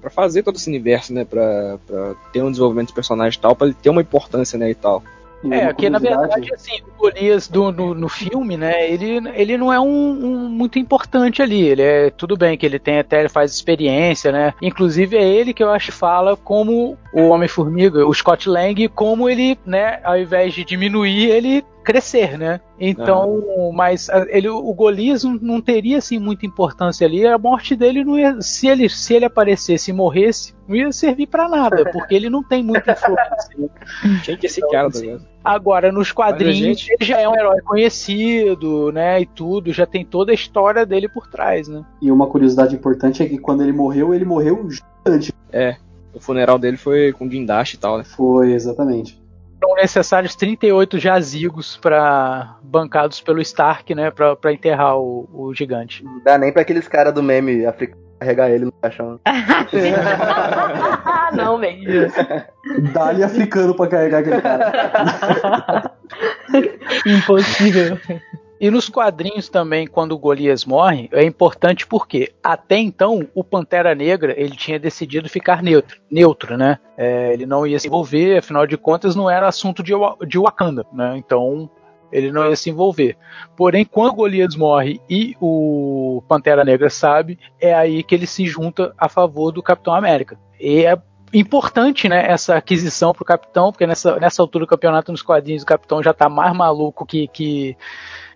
pra fazer todo esse universo, né, pra, pra ter um desenvolvimento de personagem e tal, pra ele ter uma importância, né, e tal. É, porque na verdade, assim, o Golias do, no, no filme, né, ele, ele não é um, um, muito importante ali. Ele é tudo bem que ele tem até ele faz experiência, né? Inclusive é ele que eu acho fala como o Homem-Formiga, o Scott Lang, como ele, né, ao invés de diminuir, ele crescer, né? Então, ah. mas ele, o Golias não, teria assim muita importância ali. A morte dele não ia, se ele se ele aparecesse e morresse, não ia servir para nada, porque ele não tem muita influência. Tinha que esse cara, assim, Agora nos quadrinhos gente... ele já é um herói conhecido, né? E tudo, já tem toda a história dele por trás, né? E uma curiosidade importante é que quando ele morreu, ele morreu gigante. É. O funeral dele foi com guindaste e tal, né? Foi, exatamente foram necessários 38 jazigos para bancados pelo Stark, né, para enterrar o, o, gigante. Não dá nem para aqueles caras do meme africano carregar ele no caixão. não, velho. Dá-lhe africano para carregar aquele cara. Impossível. E nos quadrinhos também, quando o Golias morre, é importante porque até então o Pantera Negra ele tinha decidido ficar neutro, neutro, né? É, ele não ia se envolver, afinal de contas não era assunto de, de Wakanda, né? Então ele não ia se envolver. Porém, quando o Golias morre e o Pantera Negra sabe, é aí que ele se junta a favor do Capitão América. E é importante, né, essa aquisição pro Capitão, porque nessa, nessa altura do campeonato nos quadrinhos o Capitão já tá mais maluco que, que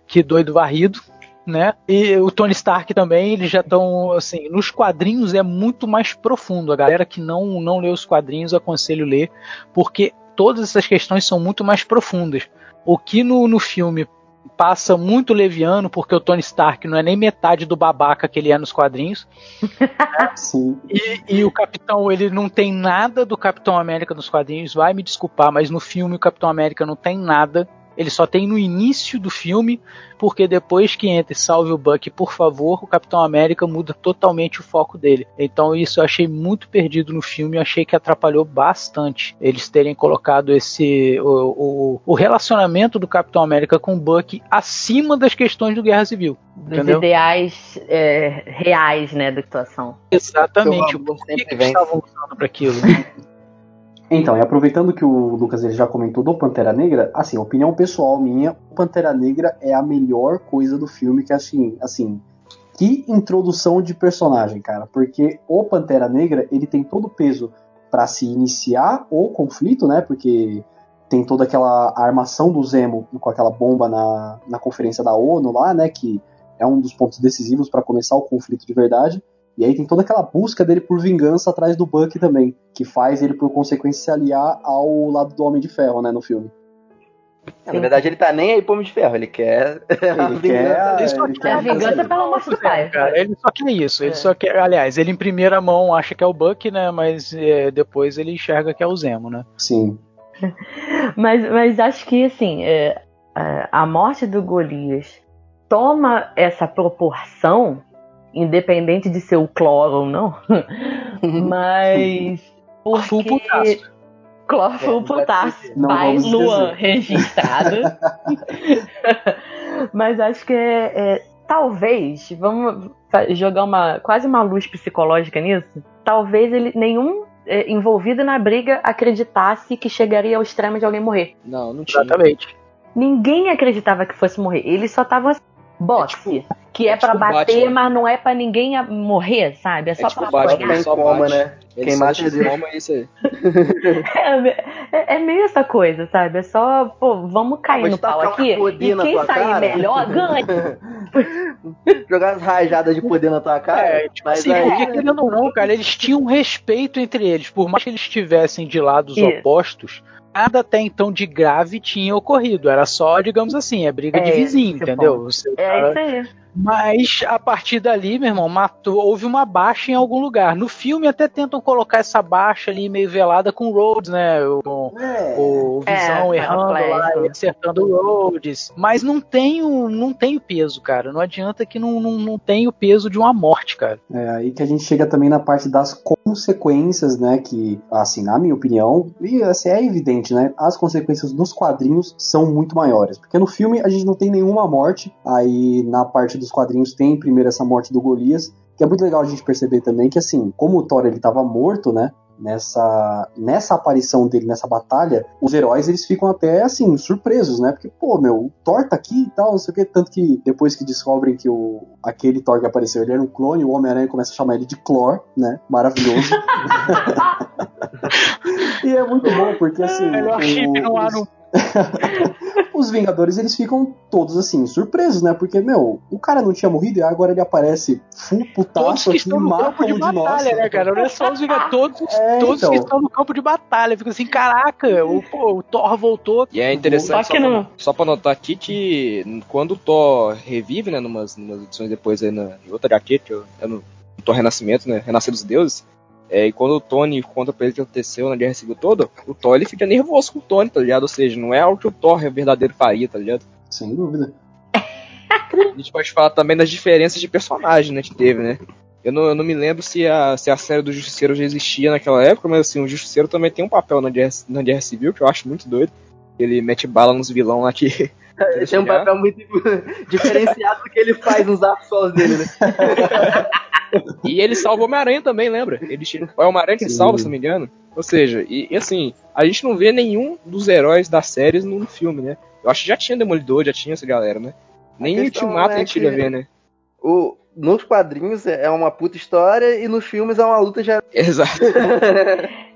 que doido varrido, né? E o Tony Stark também, eles já estão assim, nos quadrinhos é muito mais profundo. A galera que não não lê os quadrinhos, aconselho ler, porque todas essas questões são muito mais profundas. O que no, no filme passa muito leviano, porque o Tony Stark não é nem metade do babaca que ele é nos quadrinhos. Sim. E, e, o Capitão, ele não tem nada do Capitão América nos quadrinhos, vai me desculpar, mas no filme o Capitão América não tem nada. Ele só tem no início do filme, porque depois que entra e salve o Buck, por favor, o Capitão América muda totalmente o foco dele. Então isso eu achei muito perdido no filme, eu achei que atrapalhou bastante eles terem colocado esse o, o, o relacionamento do Capitão América com o Buck acima das questões do Guerra Civil. Dos entendeu? ideais é, reais, né, da situação. Exatamente. O que, que eles estavam usando para aquilo? Então, e aproveitando que o Lucas ele já comentou do Pantera Negra, assim, opinião pessoal minha, o Pantera Negra é a melhor coisa do filme que assim, assim, que introdução de personagem, cara, porque o Pantera Negra, ele tem todo o peso para se iniciar o conflito, né? Porque tem toda aquela armação do Zemo com aquela bomba na, na conferência da ONU lá, né, que é um dos pontos decisivos para começar o conflito de verdade. E aí tem toda aquela busca dele por vingança atrás do Buck também, que faz ele, por consequência, se aliar ao lado do Homem de Ferro, né, no filme. É, na verdade, ele tá nem aí pro Homem de Ferro, ele quer. Ele quer, ele só quer a vingança pela morte do pai. Ele só quer isso, ele é. só quer. Aliás, ele em primeira mão acha que é o Buck, né? Mas é, depois ele enxerga que é o Zemo, né? Sim. mas, mas acho que, assim, é, a morte do Golias toma essa proporção independente de ser o cloro ou não. Mas. Porque... Clófilo é, potássio. Vai Luan registrado. Mas acho que é, é, talvez, vamos jogar uma quase uma luz psicológica nisso. Talvez ele nenhum é, envolvido na briga acreditasse que chegaria ao extremo de alguém morrer. Não, não tinha. Exatamente. Ninguém acreditava que fosse morrer. Eles só estavam boxe. É tipo, que é, é para tipo bater, Batman. mas não é para ninguém morrer, sabe? É, é só é tipo pra Batman, apanhar. Só coma, né? Ele Quem mata de coma é isso aí. é, é, meio essa coisa, sabe? É só, pô, vamos cair no pau aqui. E quem sair cara. melhor ganha. Jogar as rajadas de poder na tua cara. É, tipo mas assim, aí... porque querendo ou não, cara, eles tinham respeito entre eles. Por mais que eles estivessem de lados isso. opostos, nada até então de grave tinha ocorrido. Era só, digamos assim, é briga é, de vizinho, entendeu? Você, é cara, isso aí. Mas a partir dali, meu irmão, matou, houve uma baixa em algum lugar. No filme até tentam colocar essa baixa ali meio velada com o Rhodes, né? Com é. o Visão é, errando lá e acertando o Rhodes. Mas não tem o, não tem o peso, cara. Não adianta que não, não, não tem o peso de uma morte, cara. É aí que a gente chega também na parte das consequências, né? Que, assim, na minha opinião, e assim, é evidente, né? As consequências dos quadrinhos são muito maiores. Porque no filme a gente não tem nenhuma morte. Aí na parte do dos quadrinhos tem primeiro essa morte do Golias, que é muito legal a gente perceber também que assim, como o Thor ele estava morto, né? Nessa, nessa aparição dele nessa batalha, os heróis eles ficam até assim, surpresos, né? Porque, pô, meu, o Thor tá aqui e tal, não sei o que. Tanto que depois que descobrem que o, aquele Thor que apareceu ele era um clone, o Homem-Aranha começa a chamar ele de Clor, né? Maravilhoso. e é muito bom, porque assim. É, melhor chip no ar no os Vingadores eles ficam todos assim, surpresos, né? Porque, meu, o cara não tinha morrido e agora ele aparece full putaço estão no campo de, de batalha, nós. né, cara? Não é só os Vingadores, todos, é, todos então. que estão no campo de batalha. Fica assim, caraca, o, pô, o Thor voltou. E é interessante, só, só, pra, só pra notar aqui que quando o Thor revive, né, numas, numas edições depois aí na, em outra HQ, que eu, é no, no Thor Renascimento, né, Renascer dos Deuses, é, e quando o Tony conta pra ele o que aconteceu na Guerra Civil toda, o Thor ele fica nervoso com o Tony, tá ligado? Ou seja, não é algo que o Thor é verdadeiro faria, tá ligado? Sem dúvida. A gente pode falar também das diferenças de personagem, né, que teve, né? Eu não, eu não me lembro se a, se a série do Justiceiro já existia naquela época, mas assim, o Justiceiro também tem um papel na Guerra, na Guerra Civil, que eu acho muito doido. Ele mete bala nos vilão lá que. Ele tem um papel muito diferenciado do que ele faz nos atos dele, né? e ele salva o Homem-Aranha também, lembra? Ele é o Homem-Aranha que salva, se não me engano. Ou seja, e, e, assim, a gente não vê nenhum dos heróis das séries no filme, né? Eu acho que já tinha Demolidor, já tinha essa galera, né? Nem o Ultimato é a gente ia ver, né? O, nos quadrinhos é uma puta história e nos filmes é uma luta já. Exato.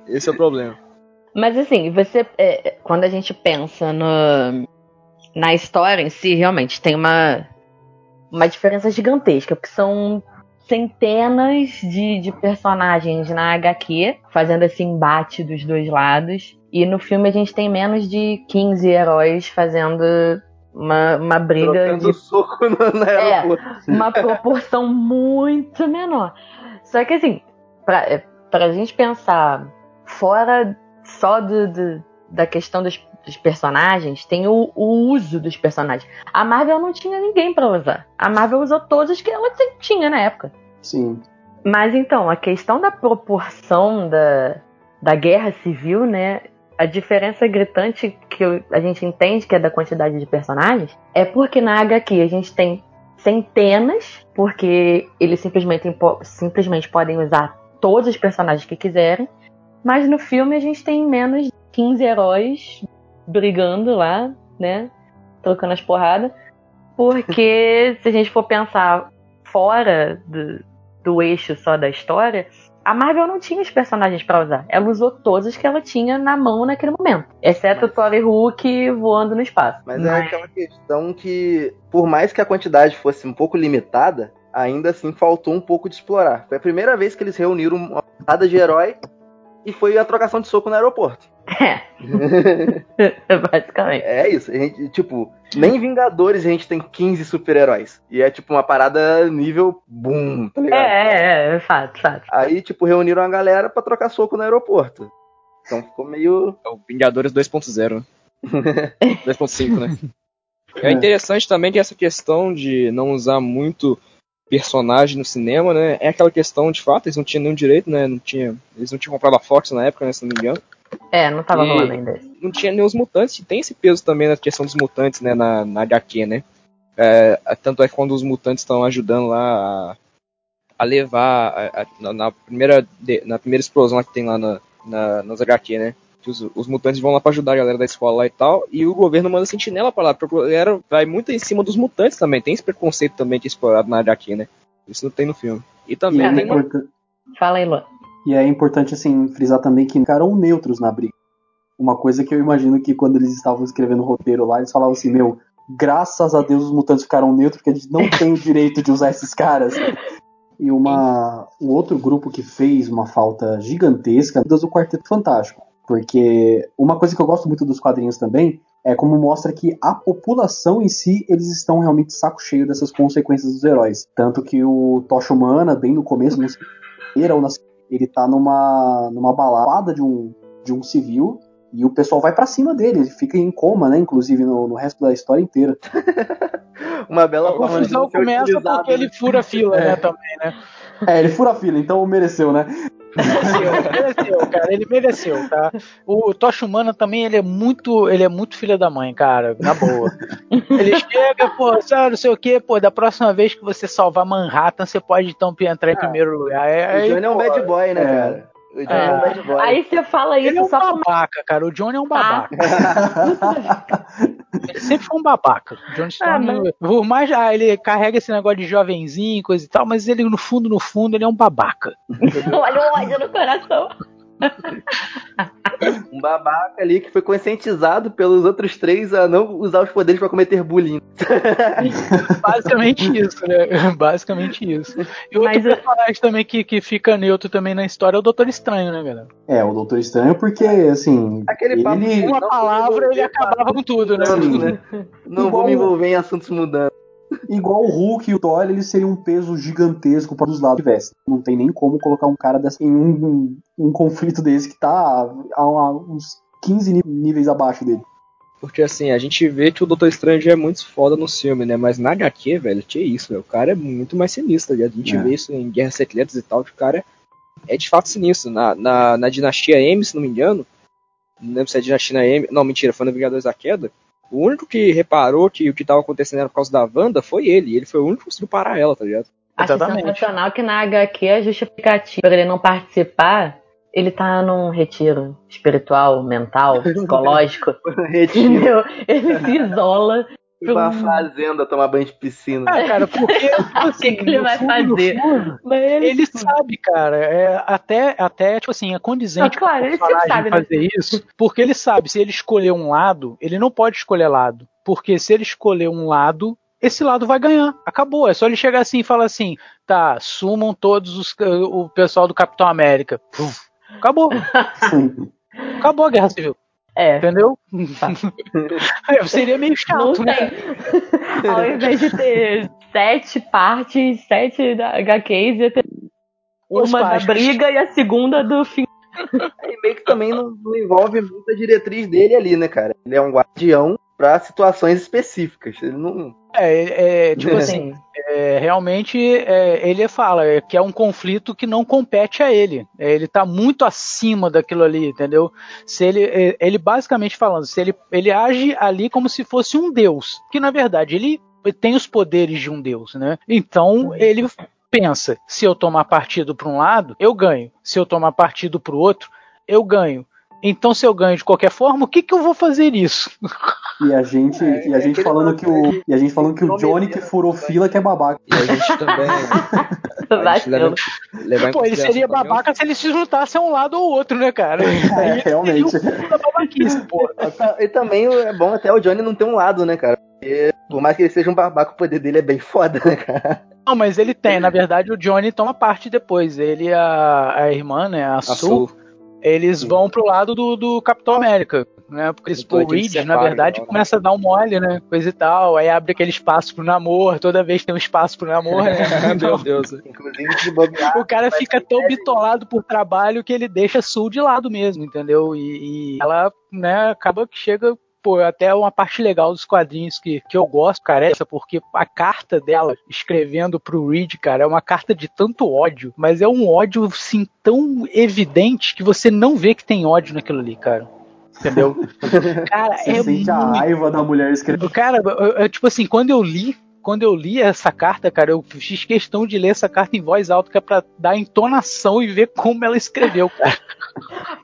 Esse é o problema. Mas assim, você. É, quando a gente pensa no, na história em si, realmente tem uma, uma diferença gigantesca, porque são centenas de, de personagens na HQ fazendo esse embate dos dois lados. E no filme a gente tem menos de 15 heróis fazendo uma, uma briga Trocando de soco no É, uma proporção muito menor. Só que assim, pra, é, pra gente pensar fora só do, do- da questão dos, dos personagens, tem o, o uso dos personagens. A Marvel não tinha ninguém pra usar. A Marvel usou todos os que ela tinha na época. Sim. Mas então, a questão da proporção da, da guerra civil, né? A diferença gritante que a gente entende que é da quantidade de personagens é porque na HQ a gente tem centenas, porque eles simplesmente, simplesmente podem usar todos os personagens que quiserem, mas no filme a gente tem menos de 15 heróis brigando lá, né? Trocando as porradas. Porque se a gente for pensar fora do, do eixo só da história, a Marvel não tinha os personagens pra usar. Ela usou todos os que ela tinha na mão naquele momento. Exceto o Thor e Hulk voando no espaço. Mas é aquela questão que, por mais que a quantidade fosse um pouco limitada, ainda assim faltou um pouco de explorar. Foi a primeira vez que eles reuniram uma porrada de herói e foi a trocação de soco no aeroporto. É, basicamente. É isso. A gente, tipo, nem Vingadores a gente tem 15 super-heróis. E é tipo uma parada nível boom, tá É, ligado? é, é, fato, fato. Aí, tipo, reuniram a galera pra trocar soco no aeroporto. Então ficou meio. É o Vingadores 2.0. 2.5, né? É interessante também que essa questão de não usar muito personagem no cinema, né? É aquela questão, de fato, eles não tinham nenhum direito, né? Não tinha, eles não tinham comprado a Fox na época, né? Se não me engano. É, não tava E- rolando ainda. Não tinha nem os mutantes, tem esse peso também na questão dos mutantes, né? Na, na HQ, né? É, tanto é que quando os mutantes estão ajudando lá a, a levar a- a- na, primeira, na primeira explosão lá que tem lá na, na, nas HQ, né? Que os, os mutantes vão lá pra ajudar a galera da escola lá e tal, e o governo manda sentinela pra lá, porque a galera vai muito em cima dos mutantes também, tem esse preconceito também que é explorado na HQ, né? Isso não tem no filme. E também é, tem uma... Fala aí, Luan. E é importante, assim, frisar também que ficaram neutros na briga. Uma coisa que eu imagino que quando eles estavam escrevendo o roteiro lá, eles falavam assim, meu, graças a Deus os mutantes ficaram neutros, porque a gente não tem o direito de usar esses caras. E uma, um outro grupo que fez uma falta gigantesca é do Quarteto Fantástico. Porque uma coisa que eu gosto muito dos quadrinhos também é como mostra que a população em si, eles estão realmente saco cheio dessas consequências dos heróis. Tanto que o Tocha Humana, bem no começo, no primeira ou na ele tá numa, numa balada de um, de um civil e o pessoal vai pra cima dele, ele fica em coma, né? Inclusive no, no resto da história inteira. Uma bela A confusão começa porque ele né? fura a fila, É. né, também, né? É, ele fura a fila, então mereceu, né? Mereceu, mereceu, cara, ele mereceu, tá? O Tocha Humana também, ele é muito, ele é muito filho da mãe, cara, na boa. Ele chega, pô, sabe, não sei o que, pô, da próxima vez que você salvar Manhattan, você pode então entrar em primeiro lugar. É, O aí, Johnny é um bad boy, né, É. cara? O Johnny é, um É. bad boy. Aí você fala Ele é isso um só babaca, cara. O Johnny é um Tá. babaca. Ele sempre foi um babaca. O John Stone, Ah, mas- por mais ah, ele carrega esse negócio de jovenzinho, coisa e tal, mas ele no fundo, no fundo, ele é um babaca. Olha o ódio no coração. Um babaca ali que foi conscientizado pelos outros três a não usar os poderes pra cometer bullying. Basicamente isso, né? Basicamente isso. E outro Mas, personagem também que, que fica neutro também na história é o Doutor Estranho, né, galera? É, o Doutor Estranho, porque, assim. Aquele papo ele... Uma Não, palavra ele acabava com tudo, né? Não, né? Não vou me envolver em assuntos mudando. Igual o Hulk e o Thor, eles seriam um peso gigantesco para os lados que tivesse. Não tem nem como colocar um cara dessa em um, um- conflito desse que tá a, a uns 15 ní- níveis abaixo dele. Porque assim, a gente vê que o Doutor Estranho é muito foda no filme, né? Mas na HQ, velho, que isso, velho. O cara é muito mais sinistro? A gente É. vê isso em Guerras Secretas e tal, que o cara é de fato sinistro. Na, na, na Dinastia M, se não me engano, não lembro se é Dinastia M, não, mentira, foi no Vingadores da Queda. O único que reparou que o que tava acontecendo era por causa da Wanda foi ele. E ele foi o único que conseguiu parar ela, tá ligado? Acho Exatamente. sensacional que na HQ a justificativa pra ele não participar, ele tá num retiro espiritual, mental, psicológico. Retiro Entendeu? Ele se isola. Pra uma fazenda tomar banho de piscina. Ah, cara, porque O que, que ele vai fazer? Mas ele, Ele sabe, cara, é, até, até, tipo assim, é condizente Ah, claro, ele sempre sabe, né? fazer isso, porque ele sabe, se ele escolher um lado, ele não pode escolher lado, porque se ele escolher um lado, esse lado vai ganhar, acabou, é só ele chegar assim e falar assim, tá, sumam todos os, o pessoal do Capitão América, Puf, acabou, acabou a Guerra Civil. É. Entendeu? É, Seria meio chato, né? Ao invés de ter sete partes, sete da HQs, ia ter uma da briga e a segunda do fim. E meio que também não, não envolve muito a diretriz dele ali, né, cara? Ele é um guardião pra situações específicas. Ele não. É, é, tipo assim, é, realmente é, ele fala é, que é um conflito que não compete a ele. É, ele tá muito acima daquilo ali, entendeu? Se ele, é, ele basicamente falando, se ele, ele age ali como se fosse um deus, que na verdade ele tem os poderes de um deus, né? Então ele pensa, se eu tomar partido para um lado, eu ganho. Se eu tomar partido para o outro, eu ganho. Então, se eu ganho de qualquer forma, o que, que eu vou fazer isso? E a gente, É, e a é gente aquele falando que o, e a gente falando que o Johnny que furou fila que é babaca. E a gente também. a gente leva, em Pô, ele seria babaca se ele se juntasse a um lado ou outro, né, cara? Aí ele realmente. pô. E também é bom até o Johnny não ter um lado, né, cara? Porque, por mais que ele seja um babaca, o poder dele é bem foda, né, cara? Não, mas ele tem, na verdade, o Johnny toma parte depois. Ele e a, a irmã, né, a, A Sul, Sul. Eles vão pro lado do, do Capitão América, né? Porque esse Depois Paul Reed, na verdade, então, né? começa a dar um mole, né? Coisa e tal. Aí abre aquele espaço pro namoro, toda vez tem um espaço pro namoro, né? Meu Deus. Inclusive, de bobear. O cara fica tão bitolado por trabalho que ele deixa a Sul de lado mesmo, entendeu? E, e ela, né, acaba que chega. Pô, até uma parte legal dos quadrinhos que, que eu gosto, cara, é essa, porque a carta dela escrevendo pro Reed, cara, é uma carta de tanto ódio, mas é um ódio, assim, tão evidente que você não vê que tem ódio naquilo ali, cara. Entendeu? Cara, Você é sente a muito raiva da mulher escrevendo. Cara, eu- eu- tipo assim, quando eu li, quando eu li essa carta, cara, eu fiz questão de ler essa carta em voz alta, que é pra dar entonação e ver como ela escreveu, cara.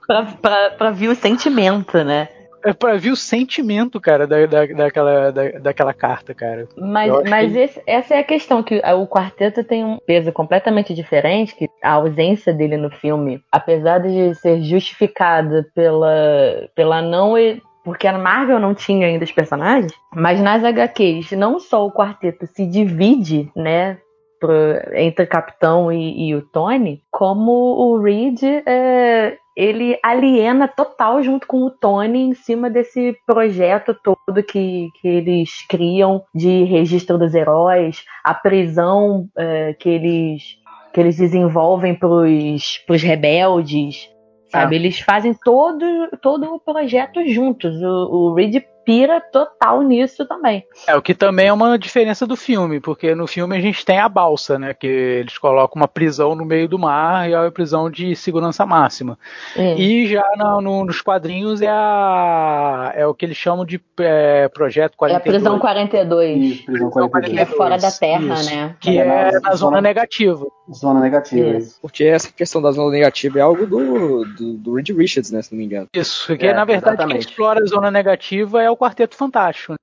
Pra, pra, pra ver o sentimento, né? É pra ver o sentimento, cara, da, da, daquela, da, daquela carta, cara. Mas, mas que- esse- essa é a questão, que o quarteto tem um peso completamente diferente, que a ausência dele no filme, apesar de ser justificada pela, pela não. e- Porque a Marvel não tinha ainda os personagens, mas nas HQs, não só o quarteto se divide, né? pro- entre o Capitão e, e o Tony, como o Reed é, ele aliena total junto com o Tony em cima desse projeto todo que, que eles criam de registro dos heróis, a prisão é, que eles que eles desenvolvem pros, pros rebeldes, sabe? Eles fazem todo, todo o projeto juntos. O, o Reed pira total nisso também. É, o que também é uma diferença do filme, porque no filme a gente tem a balsa, né? Que eles colocam uma prisão no meio do mar e é uma prisão de segurança máxima. É. E já na- no- nos quadrinhos é a é o que eles chamam de é, projeto É a 42. prisão 42. E prisão Que é 42. fora da Terra, Isso. né? que É, é na na zona zona- negativa. Zona negativa. Isso. Porque essa questão da zona negativa é algo do, do, do Reed Richards, né? Se não me engano. Isso, porque É, na verdade quem exatamente. explora a zona negativa é o Quarteto Fantástico.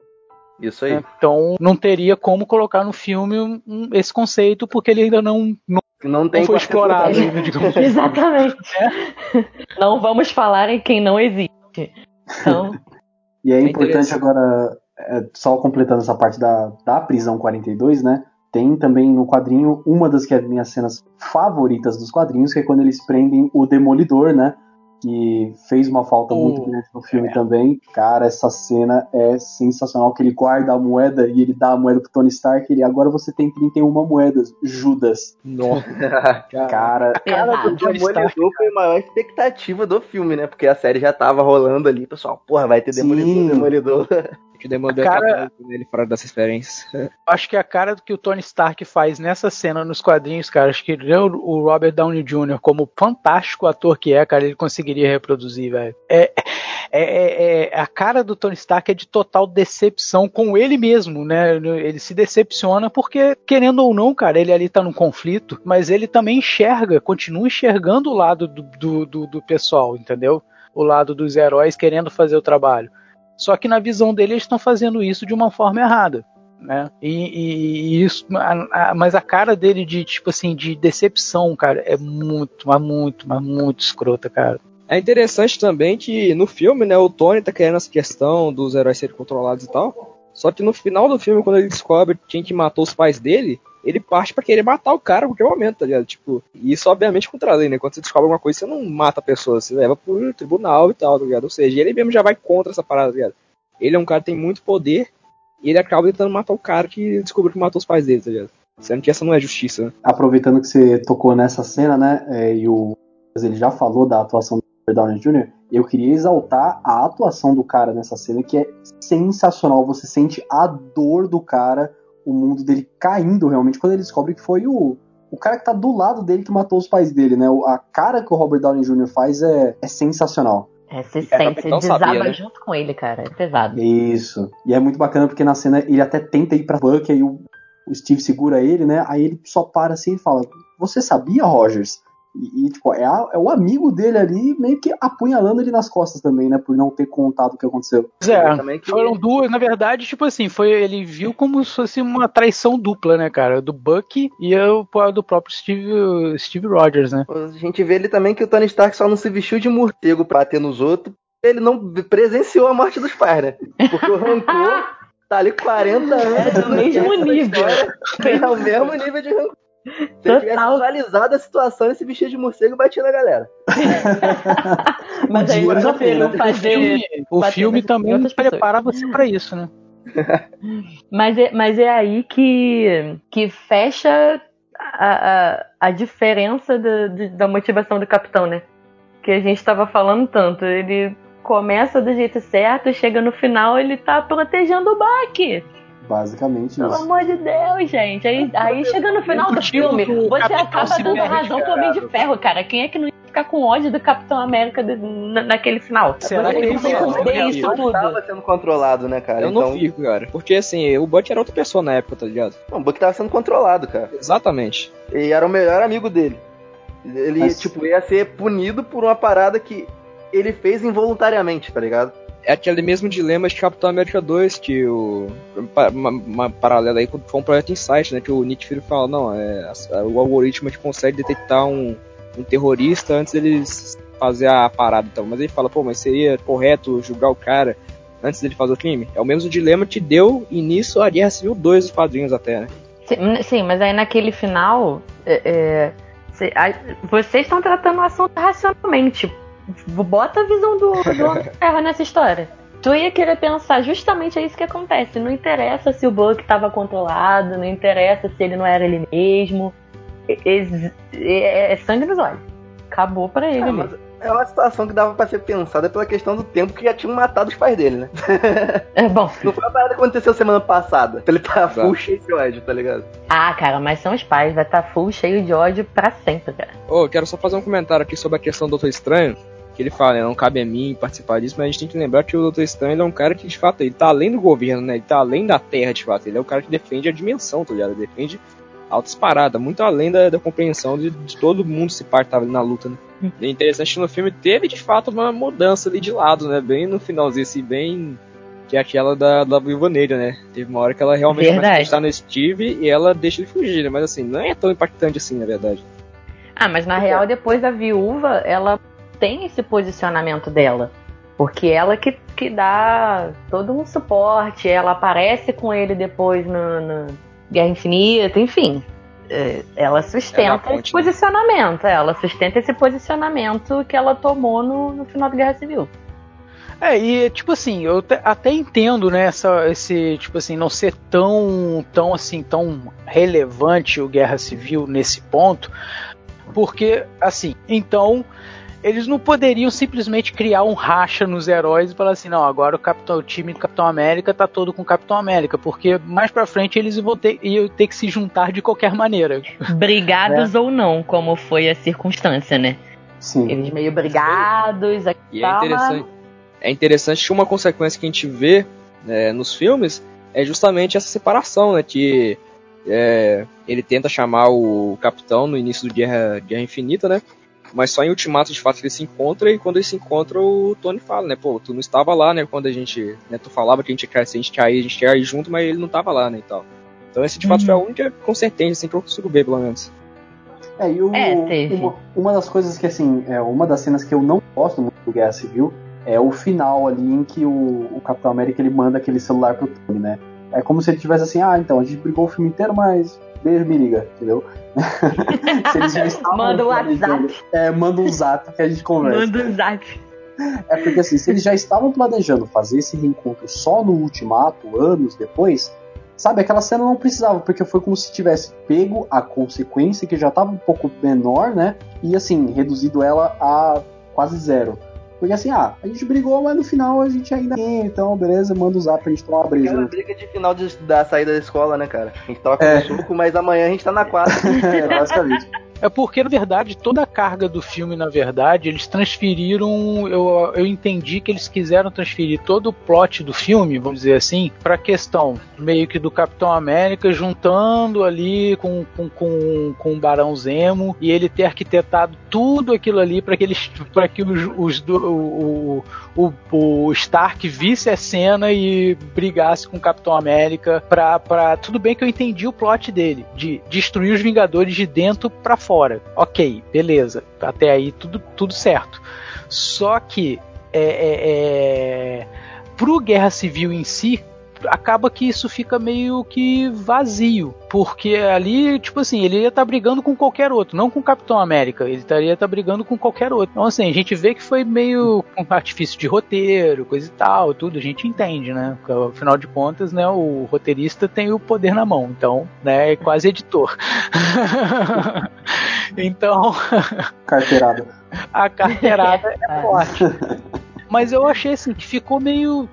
Isso aí. né? Então não teria como colocar no filme um- um- esse conceito, porque ele ainda não, não, Não tem não foi explorado ainda, digamos. Exatamente. Não vamos falar em quem não existe. Então, E é É importante agora, é, só completando essa parte da, da prisão 42, né? Tem também no quadrinho uma das que é minhas cenas favoritas dos quadrinhos, que é quando eles prendem o Demolidor, né? Que fez uma falta Oh, muito grande no filme também. Cara, essa cena é sensacional, que ele guarda a moeda e ele dá a moeda pro Tony Stark. Ele, agora você tem 31 moedas, Judas. Nossa. Cara, Cara pesado. O Tony Stark, Demolidor foi a maior expectativa do filme, né? Porque a série já tava rolando ali, pessoal. Porra, vai ter Sim. Demolidor, Demolidor. Que demandou Cara- cara... ele fora dessa experiência. acho que a cara do que o Tony Stark faz nessa cena nos quadrinhos, cara, acho que o Robert Downey Jr., como fantástico ator que é, cara, ele conseguiria reproduzir, velho. É, é, é- é- a cara do Tony Stark é de total decepção com ele mesmo, né? Ele se decepciona porque, querendo ou não, cara, ele ali tá num conflito, mas ele também enxerga, continua enxergando o lado do, do, do, do pessoal, entendeu? O lado dos heróis querendo fazer o trabalho. Só que na visão dele eles estão fazendo isso de uma forma errada. Né? E, e- isso, a- a- mas a cara dele de tipo assim de decepção, cara, é muito, mas muito, mas muito escrota, cara. É interessante também que no filme, né, o Tony tá querendo essa questão dos heróis serem controlados e tal. Só que no final do filme, quando ele descobre quem que matou os pais dele, ele parte para querer matar o cara a qualquer momento, tá ligado? Tipo, isso obviamente contra a lei, né? Quando você descobre alguma coisa, você não mata a pessoa, você leva pro tribunal e tal, tá ligado? Ou seja, ele mesmo já vai contra essa parada, tá ligado? Ele é um cara que tem muito poder e ele acaba tentando matar o cara que descobriu que matou os pais dele, tá ligado? Sendo que essa não é justiça, né? Aproveitando que você tocou nessa cena, né? É, e o ele já falou da atuação do Robert Downey Jr., eu queria exaltar a atuação do cara nessa cena, que é sensacional. Você sente a dor do cara, o mundo dele caindo realmente, quando ele descobre que foi o, o cara que tá do lado dele que matou os pais dele, né? A cara que o Robert Downey Jr. faz é, é sensacional. É, você sente, você desaba sabia, né? junto com ele, cara. É pesado. Isso. E é muito bacana porque na cena ele até tenta ir pra Buck, aí o, o Steve segura ele, né? Aí ele só para assim e fala: Você sabia, Rogers? E, e tipo, é, a, é, o amigo dele ali meio que apunhalando ele nas costas também, né? Por não ter contado o que aconteceu. É, foram duas, na verdade, tipo assim, foi ele viu como se fosse uma traição dupla, né, cara? Do Buck e o do próprio Steve, Steve Rogers, né? A gente vê ele também que o Tony Stark só não se vestiu de morcego pra bater nos outros. Ele não presenciou a morte dos pais, né? Porque o rancor tá ali 40 anos. É do mesmo nível. É o mesmo nível de rancor. Se Total. tivesse atualizado a situação, esse bichinho de morcego batia na galera. Mas aí não não fazer. O filme também prepara você para isso, né? mas, é, mas é aí que, que fecha a, a, a diferença do, de, da motivação do capitão, né? Que a gente estava falando tanto. Ele começa do jeito certo, chega no final, ele tá protegendo o Bucky. Basicamente Pelo isso. Pelo amor de Deus, gente. Aí, aí chega no final do filme, você acaba dando razão pro Homem de Ferro, cara. Quem é que não ia ficar com ódio do Capitão América de, na, naquele final? Será que ele não isso tudo? tava sendo controlado, né, cara? Eu então... não fico, cara. Porque assim, o Buck era outra pessoa na época, tá ligado? Não, o Buck tava sendo controlado, cara. Exatamente. E era o melhor amigo dele. Ele, Mas... tipo, ia ser punido por uma parada que ele fez involuntariamente, tá ligado? É aquele mesmo dilema de Capitão América 2, que o. Uma, uma paralela aí foi um projeto Insight, né? Que o Nick fala, não, é, o algoritmo que consegue detectar um, um terrorista antes deles fazer a parada então. Mas ele fala, pô, mas seria correto julgar o cara antes dele fazer o crime? É o mesmo dilema que deu início à Guerra Civil 2 dos quadrinhos até, né? Sim, sim mas aí naquele final. É, é, vocês estão tratando o assunto racionalmente bota a visão do, do Homem Terra nessa história. Tu ia querer pensar justamente é isso que acontece. Não interessa se o Buck estava controlado, não interessa se ele não era ele mesmo. É, é, é sangue nos olhos. Acabou para ele. É, é uma situação que dava para ser pensada pela questão do tempo que já tinham matado os pais dele, né? É bom. Não foi a parada que aconteceu semana passada. Ele tá full cheio de ódio, tá ligado? Ah, cara, mas são os pais, vai estar tá full cheio de ódio pra sempre, cara. Ô, oh, quero só fazer um comentário aqui sobre a questão do Doutor Estranho que ele fala, né, não cabe a mim participar disso, mas a gente tem que lembrar que o Doutor Estranho é um cara que, de fato, ele tá além do governo, né? Ele tá além da Terra, de fato. Ele é o cara que defende a dimensão, tá ligado? Ele defende altas paradas, muito além da, da compreensão de, de, todo mundo se parte tava ali na luta, né? Hum. É interessante que no filme teve, de fato, uma mudança ali de lado, né? Bem no finalzinho, assim, bem... Que é aquela da, da Viúva Negra, né? Teve uma hora que ela realmente verdade. começa a estar no Steve e ela deixa ele fugir, né? Mas assim, não é tão impactante assim, na verdade. Ah, mas na real, depois da viúva, ela tem esse posicionamento dela. Porque ela que, que dá todo um suporte, ela aparece com ele depois no, no Guerra Infinita, enfim. É, ela sustenta é esse né? posicionamento, ela sustenta esse posicionamento que ela tomou no, no final da Guerra Civil. É, e tipo assim, eu até entendo, né, essa, esse, tipo assim, não ser tão, tão assim, tão relevante o Guerra Civil nesse ponto, porque, assim, então eles não poderiam simplesmente criar um racha nos heróis e falar assim, não, agora o, Capitão, o time do Capitão América tá todo com o Capitão América, porque mais pra frente eles vão ter, iam ter que se juntar de qualquer maneira. Brigados é. ou não, como foi a circunstância, né? Sim. Eles meio brigados. E é interessante, é interessante que uma consequência que a gente vê né, nos filmes é justamente essa separação, né? Que é, ele tenta chamar o capitão no início do Guerra, Guerra Infinita, né? Mas só em Ultimato, de fato, ele se encontra e quando ele se encontra, o Tony fala, né? Pô, tu não estava lá, né? Quando a gente, né? Tu falava que a gente quer, se a gente quer ir, a gente quer ir junto, mas ele não estava lá, né? E tal. Então esse, de fato, uhum. foi a única consentência, assim, que eu consigo ver, pelo menos. É, e o, é, uma, uma, das coisas que, assim, é uma das cenas que eu não gosto muito do Guerra Civil é o final ali em que o, o Capitão América ele manda aquele celular pro Tony, né? É como se ele tivesse assim, ah, então, a gente brigou o filme inteiro, mas beijo, me liga, entendeu? se eles já estavam manda o WhatsApp. É, manda um zap que a gente conversa. Manda um zap. É porque assim, se eles já estavam planejando fazer esse reencontro só no ultimato, anos depois, sabe, aquela cena não precisava, porque foi como se tivesse pego a consequência que já estava um pouco menor, né? E assim, reduzido ela a quase zero. Porque assim, ah, a gente brigou, mas no final a gente ainda tem, então beleza, manda usar pra gente tomar uma brisa. Aquela briga de final de, da saída da escola, né, cara? A gente tava com é. suco, mas amanhã a gente tá na quadra. é, basicamente. É porque, na verdade, toda a carga do filme, na verdade, eles transferiram. Eu, eu entendi que eles quiseram transferir todo o plot do filme, vamos dizer assim, pra questão meio que do Capitão América juntando ali com, com, com, com o Barão Zemo e ele ter arquitetado tudo aquilo ali para que eles para que os, os o, o, o, Stark visse a cena e brigasse com o Capitão América pra, pra. Tudo bem que eu entendi o plot dele, de destruir os Vingadores de dentro para fora fora. Ok, beleza. Até aí tudo, tudo certo. Só que é, é, é, pro Guerra Civil em si, acaba que isso fica meio que vazio. Porque ali, tipo assim, ele ia estar tá brigando com qualquer outro, não com o Capitão América. Ele estaria estar tá brigando com qualquer outro. Então, assim, a gente vê que foi meio um artifício de roteiro, coisa e tal, tudo. A gente entende, né? Porque, afinal de contas, né, o roteirista tem o poder na mão. Então, né, é quase editor. então. Carteirada. A carteirada é forte. Mas eu achei assim que ficou meio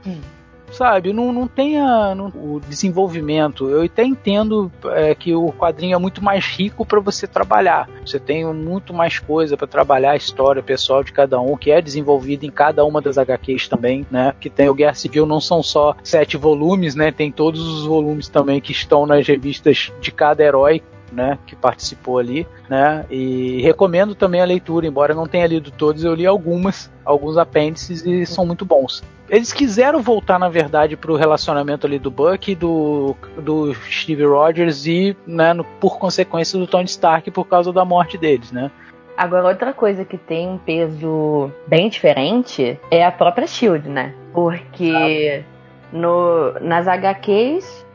sabe? Não, não tem a, não, o desenvolvimento. Eu até entendo é, que o quadrinho é muito mais rico para você trabalhar. Você tem muito mais coisa para trabalhar a história pessoal de cada um, que é desenvolvida em cada uma das HQs também, né? Que tem o Guerra Civil não são só sete volumes, né? Tem todos os volumes também que estão nas revistas de cada herói né, que participou ali, né, e recomendo também a leitura, embora não tenha lido todos, eu li algumas, alguns apêndices e são muito bons. Eles quiseram voltar, na verdade, para o relacionamento ali do Buck, do, do Steve Rogers e, né, no, por consequência, do Tony Stark por causa da morte deles, né? Agora, outra coisa que tem um peso bem diferente é a própria Shield, né? Porque no, nas HQs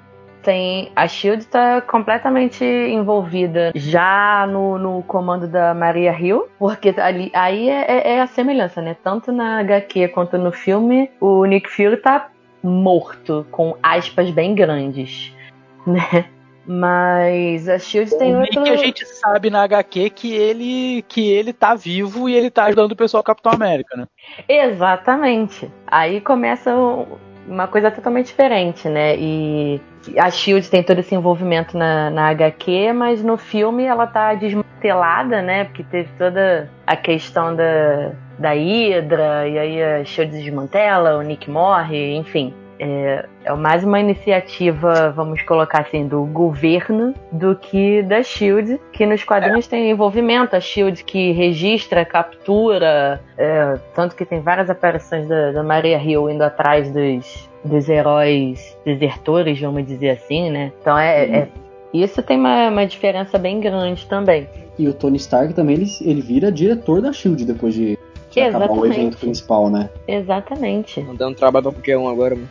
tem a Shield está completamente envolvida já no, no comando da Maria Hill, porque ali aí é, é, é, a semelhança, né? Tanto na HQ quanto no filme, o Nick Fury tá morto com aspas bem grandes, né? Mas a Shield tem outro. que a gente sabe na HQ que ele que ele tá vivo e ele tá ajudando o pessoal Capitão América, né? Exatamente. Aí começa uma coisa totalmente diferente, né? E a Shield tem todo esse envolvimento na, na HQ, mas no filme ela tá desmantelada, né? Porque teve toda a questão da, da Hydra, e aí a Shield desmantela, o Nick morre, enfim. É, é mais uma iniciativa, vamos colocar assim, do governo do que da Shield, que nos quadrinhos é. tem envolvimento. A Shield que registra, captura, é, tanto que tem várias aparições da, da Maria Hill indo atrás dos, dos heróis desertores, vamos dizer assim, né? Então é, é isso tem uma, uma diferença bem grande também. E o Tony Stark também ele, ele vira diretor da Shield depois de que Exatamente. acabar o evento principal, né? Exatamente. Não dando trabalho pra qualquer um agora, mano.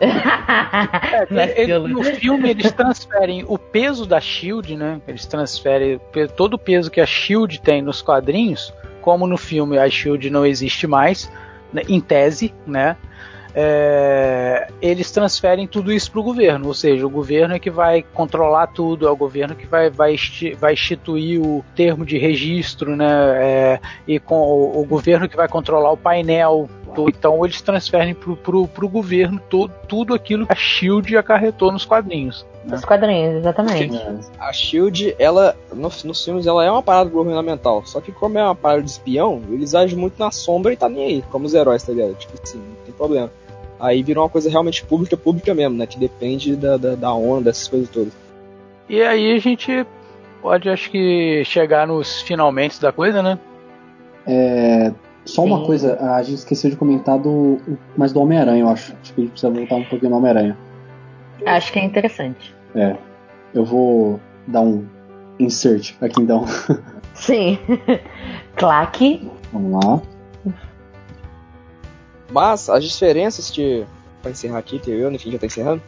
é, ele, no filme eles transferem o peso da Shield, né? Eles transferem todo o peso que a Shield tem nos quadrinhos, como no filme a Shield não existe mais, né, em tese, né? É, eles transferem tudo isso para o governo, ou seja, o governo é que vai controlar tudo, é o governo que vai, vai, vai instituir o termo de registro, né? É, e com o, o, governo que vai controlar o painel. Então eles transferem para o governo todo, tudo aquilo que a Shield acarretou nos quadrinhos. Né? Os quadrinhos, exatamente. A Shield, ela, no, nos filmes, ela é uma parada governamental. Só que como é uma parada de espião, eles agem muito na sombra e tá nem aí, como os heróis, tá ligado? Tipo assim, não tem problema aí virou uma coisa realmente pública, pública mesmo, né? Que depende da, da, da onda, dessas coisas todas. E aí a gente pode, acho que, chegar nos finalmente da coisa, né? É, só Sim. uma coisa, a gente esqueceu de comentar do, mais do Homem-Aranha, eu acho. Acho que a gente precisa voltar um pouquinho no Homem-Aranha. Acho que é interessante. É. Eu vou dar um insert aqui então. Sim. Claque. Vamos lá. Mas as diferenças de. Pra encerrar aqui, que eu, enfim, já tá encerrando.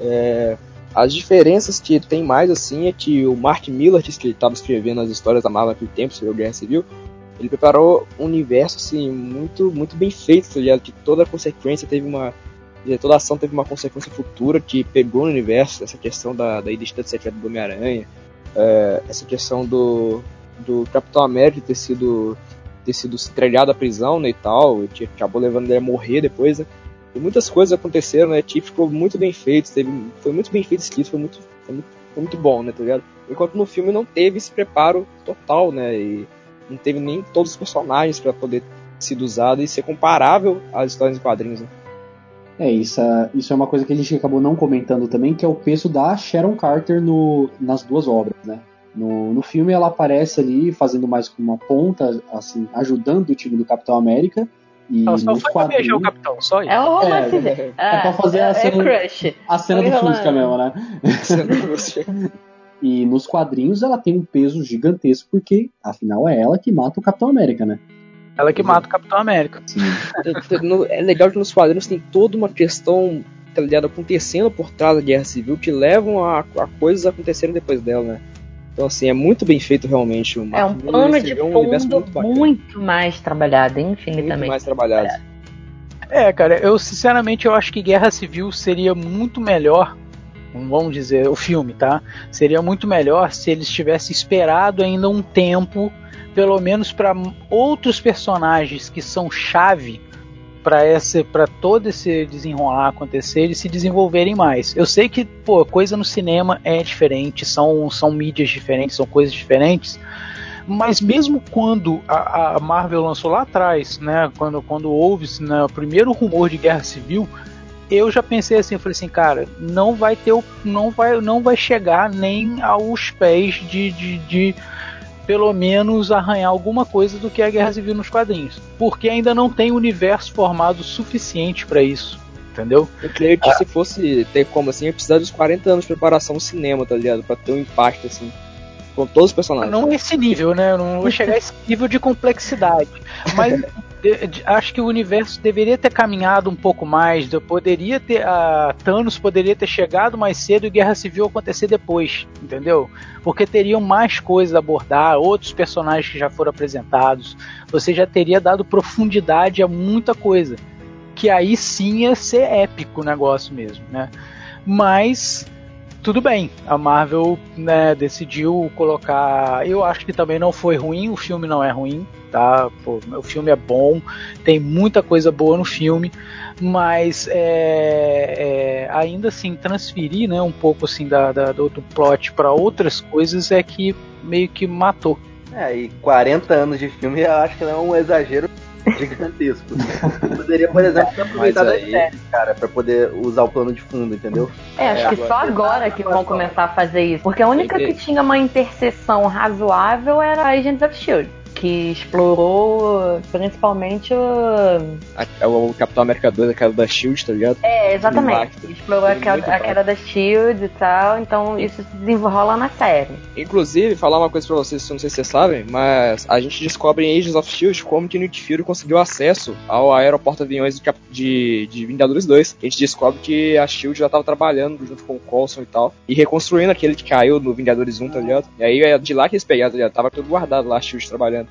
É, as diferenças que tem mais assim é que o Mark Miller, que estava escrevendo as histórias da Marvel naquele tempo sobre a Guerra Civil, ele preparou um universo assim muito muito bem feito, tá ligado? Que toda consequência teve uma toda ação teve uma consequência futura que pegou no universo essa questão da, da identidade secreta do Homem-Aranha, é, essa questão do, do Capitão América ter sido ter sido estrelhado à prisão né, e tal, que acabou levando ele a morrer depois, né? E muitas coisas aconteceram, né? Tipo, ficou muito bem feito, teve, foi muito bem feito escrito, foi muito, foi muito, foi muito bom, né, tá ligado? Enquanto no filme não teve esse preparo total, né? E não teve nem todos os personagens para poder ser usado e ser comparável às histórias em quadrinhos, né? É, isso, é, isso é uma coisa que a gente acabou não comentando também, que é o peso da Sharon Carter no, nas duas obras, né? No, no filme ela aparece ali fazendo mais como uma ponta, assim, ajudando o time do Capitão América. E ela só foi pra beijar o Capitão, só isso. É o romance. É, é, é pra fazer é, a cena, é crush. a cena do Fusca mesmo, né? e nos quadrinhos ela tem um peso gigantesco, porque afinal é ela que mata o Capitão América, né? Ela que mata o Capitão América. é legal que nos quadrinhos tem toda uma questão tá ligado, acontecendo por trás da Guerra Civil que levam a, a coisas acontecerem depois dela, né? Então, assim, é muito bem feito realmente. O é um plano de fundo um muito, muito, mais trabalhado, infinitamente. Muito mais trabalhado. É, cara, eu sinceramente eu acho que Guerra Civil seria muito melhor, vamos dizer, o filme, tá? Seria muito melhor se eles tivessem esperado ainda um tempo, pelo menos para outros personagens que são chave para esse para todo esse desenrolar acontecer e se desenvolverem mais. Eu sei que, pô, coisa no cinema é diferente, são são mídias diferentes, são coisas diferentes. Mas mesmo quando a, a Marvel lançou lá atrás, né, quando quando houve né, o primeiro rumor de guerra civil, eu já pensei assim, falei assim, cara, não vai ter, não vai, não vai chegar nem aos pés de, de, de pelo menos arranhar alguma coisa do que é a Guerra Civil nos quadrinhos, porque ainda não tem universo formado suficiente para isso. Entendeu? Eu creio que ah. se fosse ter como assim, ia precisar dos 40 anos de preparação no cinema, tá ligado? Pra ter um impacto assim com todos os personagens. Não esse nível, né? Eu não vou chegar a esse nível de complexidade. Mas acho que o universo deveria ter caminhado um pouco mais. Poderia ter. A Thanos poderia ter chegado mais cedo e Guerra Civil acontecer depois, entendeu? Porque teriam mais coisas a abordar, outros personagens que já foram apresentados. Você já teria dado profundidade a muita coisa. Que aí sim ia ser épico o negócio mesmo, né? Mas tudo bem, a Marvel né, decidiu colocar. Eu acho que também não foi ruim, o filme não é ruim, tá? Pô, o filme é bom, tem muita coisa boa no filme, mas é, é, ainda assim transferir, né, um pouco assim da, da do, do plot para outras coisas é que meio que matou. É, e 40 anos de filme eu acho que não é um exagero gigantesco. Poderia, por exemplo, ter aproveitado aí... série, cara, pra poder usar o plano de fundo, entendeu? É, acho é, que só agora que vão começar a fazer isso. Porque a única que tinha uma interseção razoável era a Agents of Shield que explorou principalmente o. A, o Capitão América 2, a queda da Shield, tá ligado? É, exatamente. Explorou a queda, a queda da Shield e tal, então isso se desenrola na série. Inclusive, falar uma coisa pra vocês, não sei se vocês sabem, mas a gente descobre em Agents of Shield como que Nick Fury conseguiu acesso ao aeroporto aviões de, de, de Vingadores 2. A gente descobre que a Shield já tava trabalhando junto com o Coulson e tal, e reconstruindo aquele que caiu no Vingadores 1, tá ligado? E aí é de lá que eles pegaram, tá ligado? Tava tudo guardado lá, a Shield trabalhando.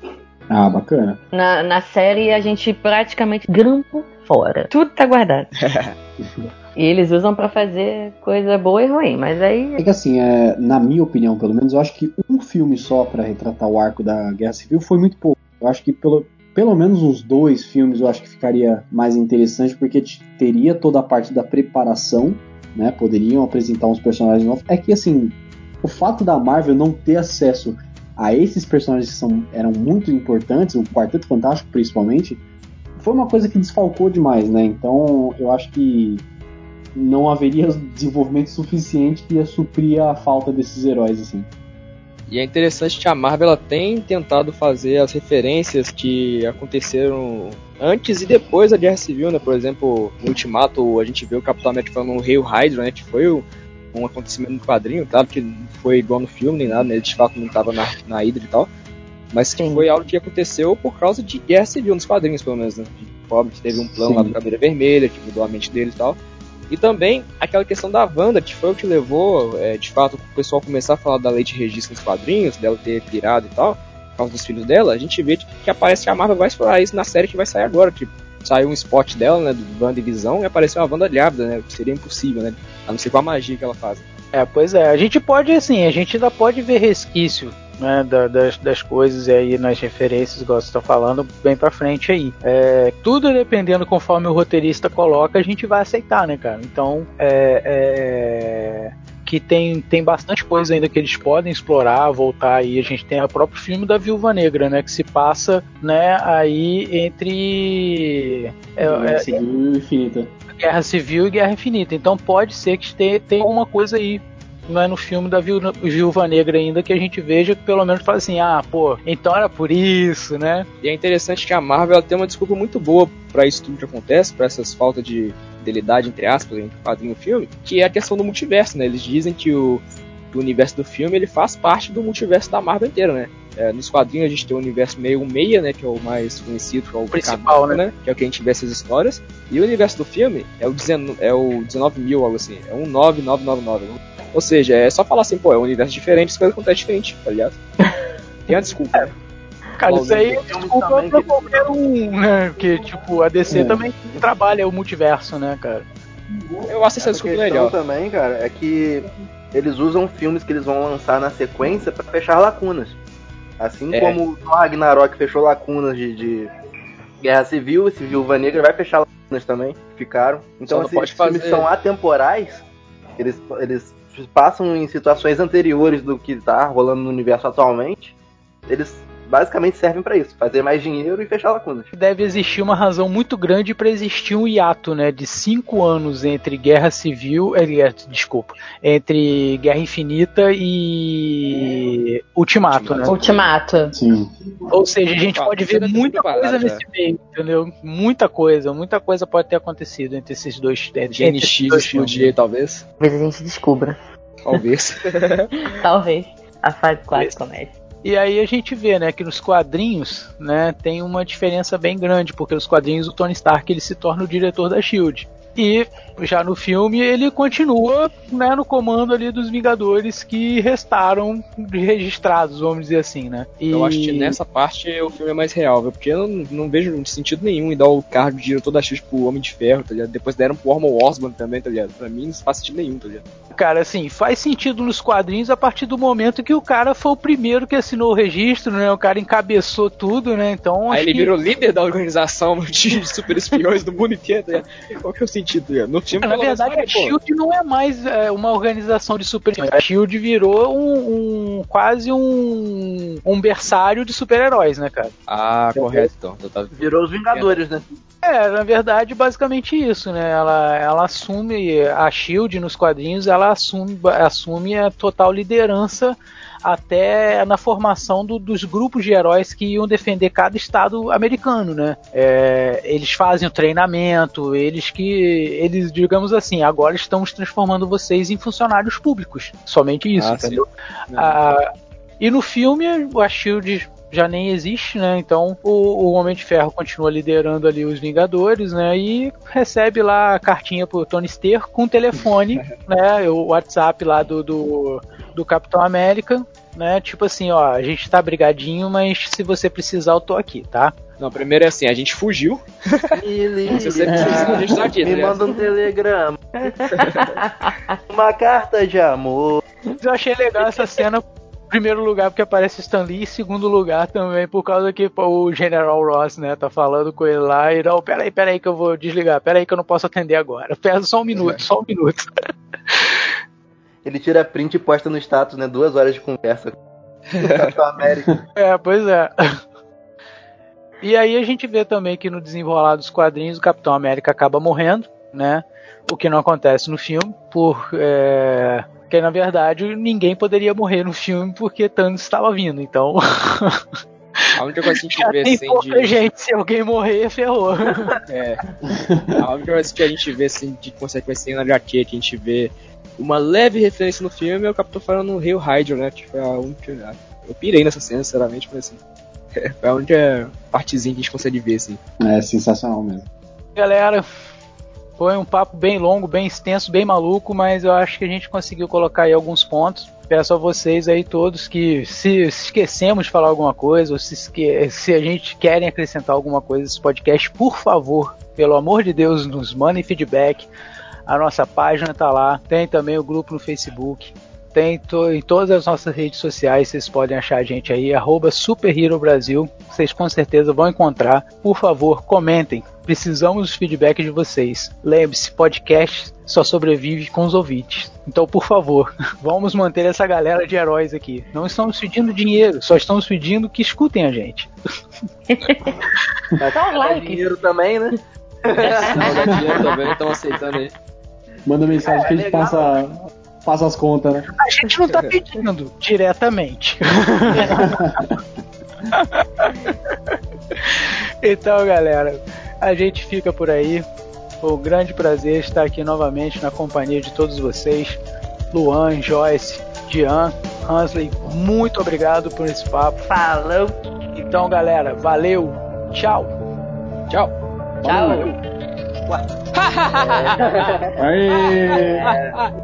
Ah, bacana. Na, na série a gente praticamente grampo fora. Tudo tá guardado. e eles usam para fazer coisa boa e ruim, mas aí. É que assim, é, na minha opinião, pelo menos, eu acho que um filme só para retratar o arco da Guerra Civil foi muito pouco. Eu acho que pelo, pelo menos uns dois filmes eu acho que ficaria mais interessante, porque teria toda a parte da preparação, né? Poderiam apresentar uns personagens novos. É que assim, o fato da Marvel não ter acesso a esses personagens que são, eram muito importantes, o Quarteto Fantástico principalmente, foi uma coisa que desfalcou demais, né? Então eu acho que não haveria desenvolvimento suficiente que ia suprir a falta desses heróis, assim. E é interessante que a Marvel ela tem tentado fazer as referências que aconteceram antes e depois da Guerra Civil, né? Por exemplo, no Ultimato a gente vê o Capitão América falando no Rei Hydra, né? Que foi o, um acontecimento no quadrinho, claro que não foi igual no filme nem nada, né? ele de fato não estava na, na Hydra e tal, mas que foi algo que aconteceu por causa de guerra civil nos quadrinhos, pelo menos, né? De pobre que teve um plano Sim. lá do Caveira Vermelha, que mudou a mente dele e tal. E também aquela questão da Wanda, que foi o que levou, é, de fato, o pessoal começar a falar da lei de registro nos quadrinhos, dela ter pirado e tal, por causa dos filhos dela, a gente vê que, que aparece que a Marvel vai explorar isso na série que vai sair agora, tipo, saiu um spot dela, né, do Wanda e Visão, e apareceu uma Wanda grávida, né, que seria impossível, né, a não ser com a magia que ela faz. É, pois é, a gente pode, assim, a gente ainda pode ver resquício né, da, das, das coisas aí nas referências, igual você está falando, bem para frente aí. É, tudo dependendo conforme o roteirista coloca, a gente vai aceitar, né, cara? Então, é, é, que tem, tem bastante coisa ainda que eles podem explorar, voltar aí. A gente tem o próprio filme da Viúva Negra, né, que se passa, né, aí entre é, Guerra Civil e Infinita. Guerra Civil e Guerra Infinita. Então pode ser que tenha, tenha alguma coisa aí não é no filme da Viúva Negra ainda que a gente veja que pelo menos fala assim, ah, pô, então era por isso, né? E é interessante que a Marvel tem uma desculpa muito boa para isso tudo que acontece, para essas faltas de fidelidade, entre aspas, entre o quadrinho e o filme, que é a questão do multiverso, né? Eles dizem que o, o universo do filme ele faz parte do multiverso da Marvel inteira, né? É, nos quadrinhos a gente tem o universo meio meia, né, que é o mais conhecido, que é o principal, canal, né? Que é o que a gente vê essas histórias. E o universo do filme é o, 19, é o 19 mil, algo assim. É um 9999. Ou seja, é só falar assim, pô, é um universo diferente, as coisas acontecem diferente, tá ligado? Tem a desculpa. É. Cara, isso aí é desculpa pra qualquer um, né? Porque, tipo, a DC é. também trabalha o multiverso, né, cara? Eu acho essa desculpa legal. também, cara, é que eles usam filmes que eles vão lançar na sequência para fechar lacunas. Assim é. como o Ragnarok fechou lacunas de, de, Guerra Civil, esse Viúva Negra vai fechar lacunas também, ficaram. Então, esses assim, fazer... filmes são atemporais, eles, eles passam em situações anteriores do que tá rolando no universo atualmente, eles basicamente servem para isso, fazer mais dinheiro e fechar lacunas. Deve existir uma razão muito grande para existir um hiato, né, de cinco anos entre Guerra Civil, é, desculpa, entre Guerra Infinita e Ultimato, né? Ultimato. Sim. Ou seja, a gente ah, pode ver muita coisa nesse meio, entendeu? Muita coisa, muita coisa pode ter acontecido entre esses dois. Entre NX explodir, talvez. Talvez a gente descubra. Talvez. talvez. A fase 4 comece. E aí a gente vê, né, que nos quadrinhos, né, tem uma diferença bem grande, porque nos quadrinhos o Tony Stark ele se torna o diretor da Shield. E já no filme ele continua né, no comando ali dos Vingadores que restaram registrados, vamos dizer assim, né? E... Eu acho que nessa parte o filme é mais real, viu? porque eu não, não vejo sentido nenhum em dar o cargo de diretor da X pro Homem de Ferro, tá ligado? Depois deram pro Ormond Osborn também, tá ligado? Pra mim não faz sentido nenhum, tá ligado? Cara, assim, faz sentido nos quadrinhos a partir do momento que o cara foi o primeiro que assinou o registro, né? O cara encabeçou tudo, né? Então. Aí ele que... virou líder da organização de super espiões do mundo inteiro, ligado? Qual que é o sentido, ligado? No filme, Na verdade, a Shield não é mais é, uma organização de super A Shield virou um, um quase um, um berçário de super-heróis, né, cara? Ah, correto, então. Virou os Vingadores, né? É, na verdade, basicamente isso, né? Ela, ela assume a Shield nos quadrinhos, ela assume, assume a total liderança até na formação do, dos grupos de heróis que iam defender cada estado americano, né? É, eles fazem o treinamento, eles que, eles, digamos assim, agora estamos transformando vocês em funcionários públicos. Somente isso, ah, entendeu? Ah, e no filme, a Shield já nem existe, né? Então o, o, Homem de Ferro continua liderando ali os Vingadores, né? E recebe lá a cartinha pro Tony Stark com o telefone, né? O WhatsApp lá do, do, do Capitão América, né? Tipo assim, ó, a gente tá brigadinho, mas se você precisar, eu tô aqui, tá? Não, primeiro é assim, a gente fugiu. Me se você precisa, a gente tá aqui. Me tá manda um telegrama. Uma carta de amor. Eu achei legal essa cena primeiro lugar porque aparece Stan Lee, e segundo lugar também por causa que o General Ross, né, tá falando com ele lá e não, peraí, peraí que eu vou desligar, peraí que eu não posso atender agora. Pera só um minuto, só um minuto. Ele tira print e posta no status, né, duas horas de conversa com o Capitão América. É, pois é. E aí a gente vê também que no desenrolar dos quadrinhos o Capitão América acaba morrendo, né? O que não acontece no filme, por é, porque, na verdade, ninguém poderia morrer no filme porque Thanos estava vindo, então. A única coisa que a gente vê assim. Pouca de... gente, se alguém morrer, ferrou. É. A única coisa que a gente vê assim, de consequência na HQ, que a gente vê uma leve referência no filme é o Capitão falando no Rio Hydro, né? Que foi a única. Eu pirei nessa cena, sinceramente, mas assim. Foi a única partezinha que a gente consegue ver, assim. É sensacional mesmo. Galera, Foi um papo bem longo, bem extenso, bem maluco, mas eu acho que a gente conseguiu colocar aí alguns pontos. Peço a vocês aí todos que se esquecemos de falar alguma coisa ou se, esque se a gente querem acrescentar alguma coisa nesse podcast, por favor, pelo amor de Deus, nos mandem feedback. A nossa página tá lá, tem também o grupo no Facebook, tem to em todas as nossas redes sociais, vocês podem achar a gente aí, arroba Super Hero Brasil, vocês com certeza vão encontrar. Por favor, comentem, precisamos do feedback de vocês. Lembre-se, podcast só sobrevive com os ouvintes. Então, por favor, vamos manter essa galera de heróis aqui. Não estamos pedindo dinheiro, só estamos pedindo que escutem a gente. Dá um like. dinheiro também, né? Não, dá dinheiro também, estão aceitando aí. Manda mensagem é, que a gente legal. passa passa as contas, né? A gente não tá pedindo diretamente. então, galera, a gente fica por aí. Foi um grande prazer estar aqui novamente na companhia de todos vocês. Luan, Joyce, Dian, Hansley, muito obrigado por esse papo. Falou! Então, galera, valeu! Tchau! Tchau! Tchau! Aê!